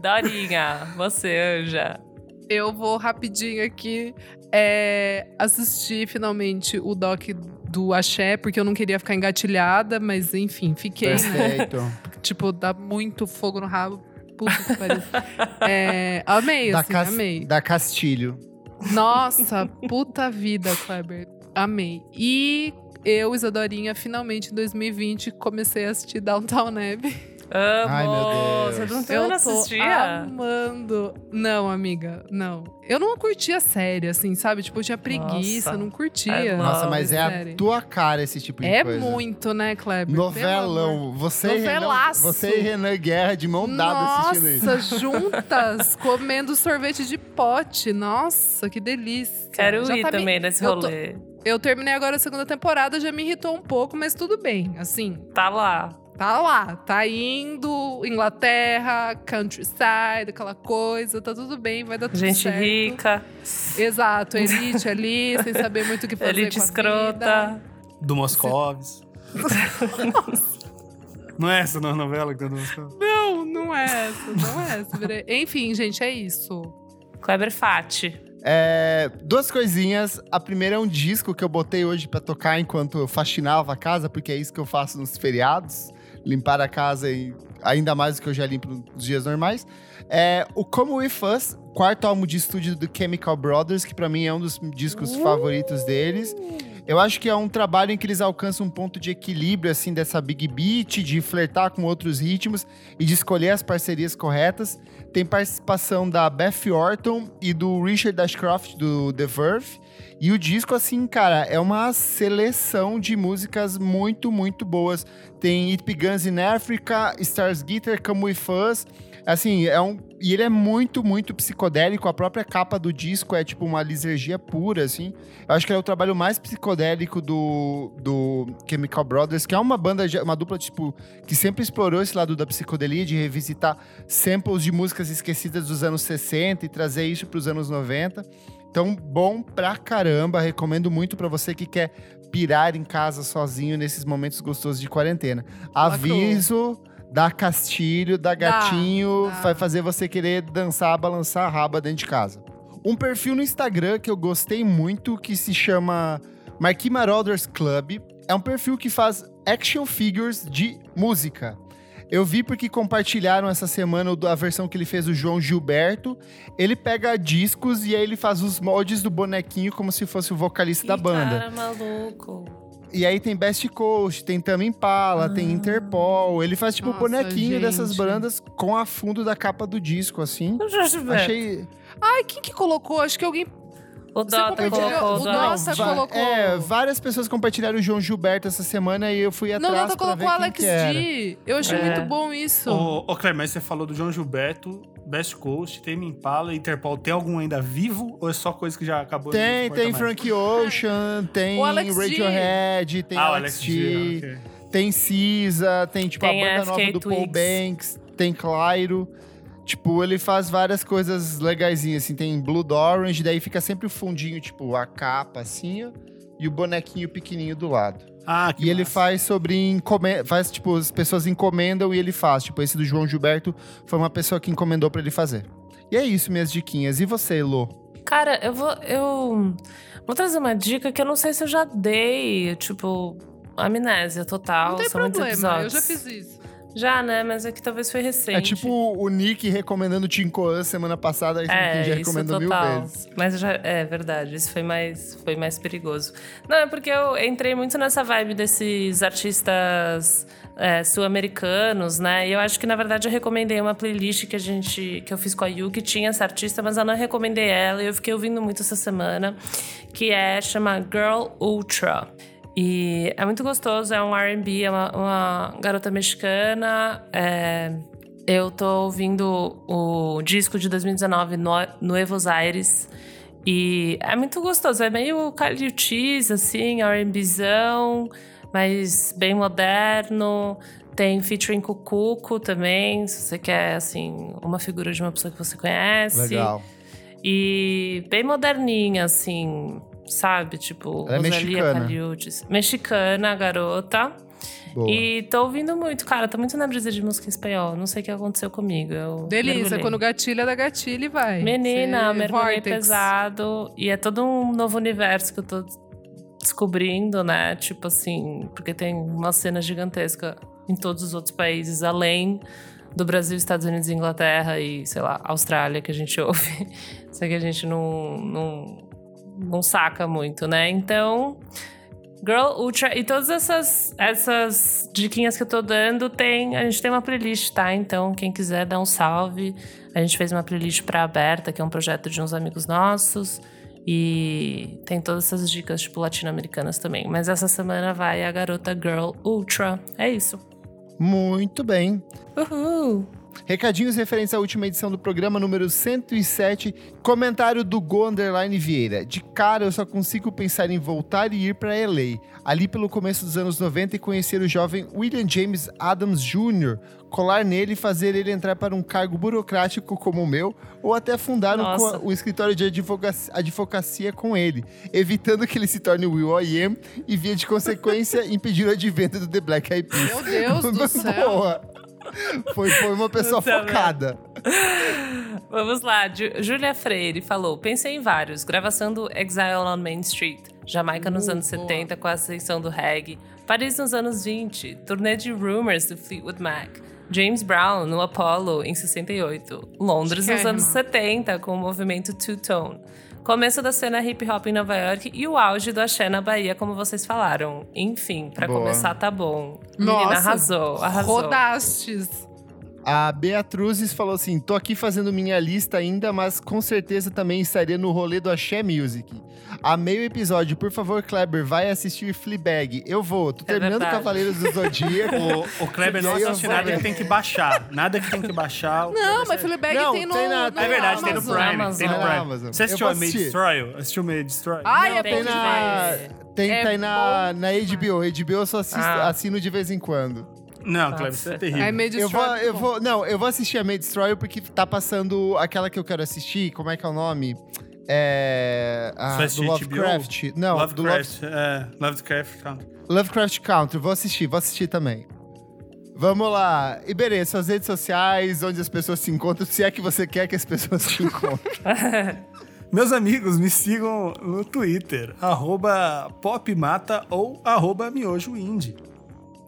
Dorinha, você, Anja. Eu vou rapidinho aqui é, assistir finalmente o doc do Axé, porque eu não queria ficar engatilhada, mas enfim, fiquei, né? Perfeito. Tipo, dá muito fogo no rabo. Puta que pariu. É, amei, da, assim, Cas- amei. da Castilho. Nossa, puta vida, Kleber. Amei. E eu, Isadorinha, finalmente em 2020 comecei a assistir Downtown Abbey. Amo! Ai, meu Deus. Você não, Eu não tô assistia? amando. Não, amiga, não. Eu não curtia a série, assim, sabe? Tipo, eu tinha preguiça, Nossa. não I curtia. love Nossa, mas é a tua cara esse tipo de É coisa. muito, né, Kleber? Novelão. Você e, Renan, Novelaço. você e Renan Guerra de mão dada assistindo isso. Nossa, juntas, comendo sorvete de pote. Nossa, que delícia. Quero Já ir tá me- também nesse eu tô- rolê. Eu terminei agora a segunda temporada, já me irritou um pouco, mas tudo bem. Assim, Tá lá. Tá lá. Tá indo, Inglaterra, countryside, aquela coisa. Tá tudo bem, vai dar tudo Gente certo. rica, Exato, elite ali, sem saber muito o que fazer elite com a escrota. vida. Do Moscovis. não é essa não, a novela que tá do Moscovis? Não, não é essa, não é essa. Enfim, gente, é isso. Kleber Fati. É, duas coisinhas. A primeira é um disco que eu botei hoje pra tocar enquanto eu faxinava a casa, porque é isso que eu faço nos feriados. Limpar a casa e ainda mais do que eu já limpo nos dias normais. É o Como With Us, quarto álbum de estúdio do Chemical Brothers, que pra mim é um dos discos favoritos deles. Eu acho que é um trabalho em que eles alcançam um ponto de equilíbrio, assim, dessa big beat, de flertar com outros ritmos e de escolher as parcerias corretas. Tem participação da Beth Orton e do Richard Ashcroft, do The Verve. E o disco, assim, cara, é uma seleção de músicas muito, muito boas. Tem It Begins in Africa, Stars Guitar, Come With Us. Assim, é um. E ele é muito, muito psicodélico. A própria capa do disco é tipo uma lisergia pura, assim. Eu acho que é o trabalho mais psicodélico do, do Chemical Brothers, que é uma banda, uma dupla, tipo, que sempre explorou esse lado da psicodelia, de revisitar samples de músicas esquecidas dos anos 60 e trazer isso para os anos 90. Então, bom pra caramba. Recomendo muito para você que quer pirar em casa sozinho nesses momentos gostosos de quarentena. Aviso da Castilho, da Gatinho, dá. vai fazer você querer dançar, balançar a raba dentro de casa. Um perfil no Instagram que eu gostei muito, que se chama Marquis Marauders Club. É um perfil que faz action figures de música. Eu vi porque compartilharam essa semana a versão que ele fez do João Gilberto. Ele pega discos e aí ele faz os moldes do bonequinho como se fosse o vocalista da Ih, banda. Cara maluco. E aí tem Best Coast, tem Tame Impala, tem Interpol. Ele faz tipo Nossa, bonequinho gente. dessas bandas com a fundo da capa do disco, assim. Achei. Ai, quem que colocou? Acho que alguém. O Você Dota compartilhou? colocou. O Dota. Colocou. É, várias pessoas compartilharam o João Gilberto essa semana e eu fui Não, atrás pra ver colocou quem Alex. D. Eu achei É. muito bom isso. Ô, ô Cleber, mas você falou do João Gilberto, Best Coast, Tame Impala, Interpol. Tem algum ainda vivo ou é só coisa que já acabou? Tem, não tem? Frank Ocean, tem O Alex G. Radiohead, tem ah, o Alex, Alex G, G. tem Cisa, tem tipo Tem a banda nova do Paul. Banks, tem Clairo. Tipo, ele faz várias coisas legaisinhas, assim. Tem Blood Orange, daí fica sempre o fundinho, tipo, a capa, assim, ó. E o bonequinho pequenininho do lado. Ah, que E ele massa. faz sobre encomenda, faz tipo as pessoas encomendam e ele faz. Tipo esse do João Gilberto foi uma pessoa que encomendou pra ele fazer. E é isso minhas diquinhas. E você, Lô? Cara, eu vou. Eu vou trazer uma dica que eu não sei se eu já dei. Tipo, amnésia total. Não tem são muitos problema, eu já fiz isso. Já, né? Mas é que talvez foi recente. É tipo o Nick recomendando Tinkoan semana passada, aí você É, já recomendou mil vezes. Mas já, é verdade, isso foi mais, foi mais perigoso. Não, é porque eu entrei muito nessa vibe desses artistas é, sul-americanos, né? E eu acho que, na verdade, eu recomendei uma playlist que a gente. que eu fiz com a Yu, que tinha essa artista, mas eu não recomendei ela e eu fiquei ouvindo muito essa semana, que é chama Girl Ultra. E é muito gostoso, é um RB, é uma, uma garota mexicana. é, eu tô ouvindo o disco de 2019, no, Nuevos Aires. E é muito gostoso, é meio Kyle Cheese, assim, R&Bzão, mas bem moderno. Tem featuring com o Cuco também, se você quer, assim, uma figura de uma pessoa que você conhece. Legal. E bem moderninha, assim, sabe? Tipo, Ela é Rosalia mexicana. Caliutes. Mexicana, a garota. Boa. E tô ouvindo muito, cara. Tô muito na brisa de música em espanhol. Não sei o que aconteceu comigo. Eu Delícia, mergulhei. quando gatilha da gatilha e vai. Menina, Cê- mergulhei Vortex. pesado. E é todo um novo universo que eu tô descobrindo, né? Tipo assim, porque tem uma cena gigantesca em todos os outros países, além do Brasil, Estados Unidos, Inglaterra e, sei lá, Austrália, que a gente ouve. Só que a gente não, não, não saca muito, né? Então, Girl Ultra. E todas essas, essas diquinhas que eu tô dando, tem. A gente tem uma playlist, tá? Então, quem quiser dar um salve. A gente fez uma playlist pra aberta, que é um projeto de uns amigos nossos. E tem todas essas dicas, tipo, latino-americanas também. Mas essa semana vai a garota Girl Ultra. É isso. Muito bem. Uhul! Recadinhos referentes à última edição do programa número 107. Comentário do Go Underline Vieira. De cara, eu só consigo pensar em voltar e ir para LA. Ali pelo começo dos anos 90 e conhecer o jovem William James Adams Jr., colar nele e fazer ele entrar para um cargo burocrático como o meu, ou até fundar um o escritório de advocacia, advocacia com ele, evitando que ele se torne o Will I Am e, via de consequência, impedir o advento do The Black Eyed Peas. Meu Deus do céu. Foi, foi uma pessoa focada. Vamos lá, Ju- Júlia Freire falou: pensei em vários. Gravação do Exile on Main Street, Jamaica nos Uh, anos boa. 70 com a ascensão do reggae, Paris nos anos 20, turnê de Rumors do Fleetwood Mac, James Brown no Apollo em 68, Londres nos anos 70 com o movimento Two Tone. Começo da cena hip hop em Nova York e o auge do axé na Bahia, como vocês falaram. Enfim, pra Boa. começar tá bom. Menina Nossa, arrasou, arrasou. Rodastes. A Beatruzes falou assim: tô aqui fazendo minha lista ainda, mas com certeza também estaria no rolê do Axé Music. Amei o episódio, por favor, Kleber, vai assistir Fleabag. Eu vou, tô É terminando verdade. Cavaleiros do Zodíaco. O, o Kleber não aí assiste vou nada ver. que tem que baixar. Nada que tem que baixar. Não, mas. Fleabag Não, tem no, tem na- no É verdade, tem no. Prime. Amazon. Tem no Prime. Amazon. Você assistiu a vou May. Destroy? Assistiu May Destroy? Ai, Não é tem Tem na, tem, É tem na, bom na HBO. HBO eu só assisto, Ah. assino de vez em quando. Não, Kleber, isso é terrível. Aí meio Eu vou, Destroy, eu vou, não, eu vou assistir a May Destroyer porque tá passando aquela que eu quero assistir. Como é que é o nome? É. A, Você vai do Lovecraft. Não, do Love, Lovecraft. É, Lovecraft Country. Lovecraft Country. Vou assistir, vou assistir também. Vamos lá. Iberê, suas redes sociais, onde as pessoas se encontram, se é que você quer que as pessoas te encontrem. Meus amigos, me sigam no Twitter, arroba popmata ou arroba miojoindie.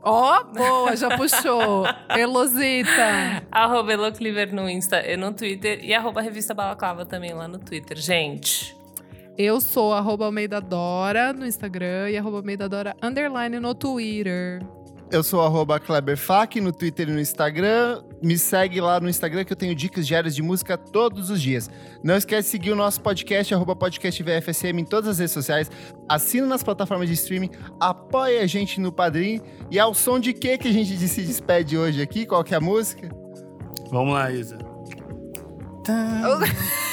Ó, boa, já puxou. Elosita. Arroba Elocliver no Insta e no Twitter. E arroba Revista Balaclava também lá no Twitter. Gente, Eu sou arroba Almeida Dora no Instagram e arroba Almeida Dora underline no Twitter. Eu sou arroba KleberFac no Twitter e no Instagram. Me segue lá no Instagram que eu tenho dicas diárias de música todos os dias. Não esquece de seguir o nosso podcast, arroba podcast VFSM em todas as redes sociais. Assina nas plataformas de streaming, apoia a gente no Padrim. E ao som de que que a gente se despede hoje aqui? Qual que é a música? Vamos lá, Isa.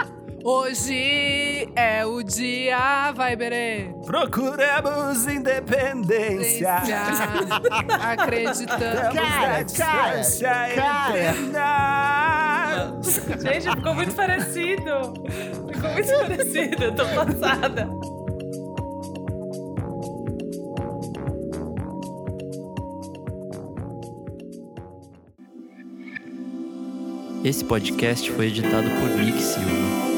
Hoje é o dia, vai, Berê. Procuramos independência. Acreditando. Cara, cara, cara. gente, ficou muito parecido. Ficou muito parecido. Eu tô passada. Esse podcast foi editado por Nick Silva.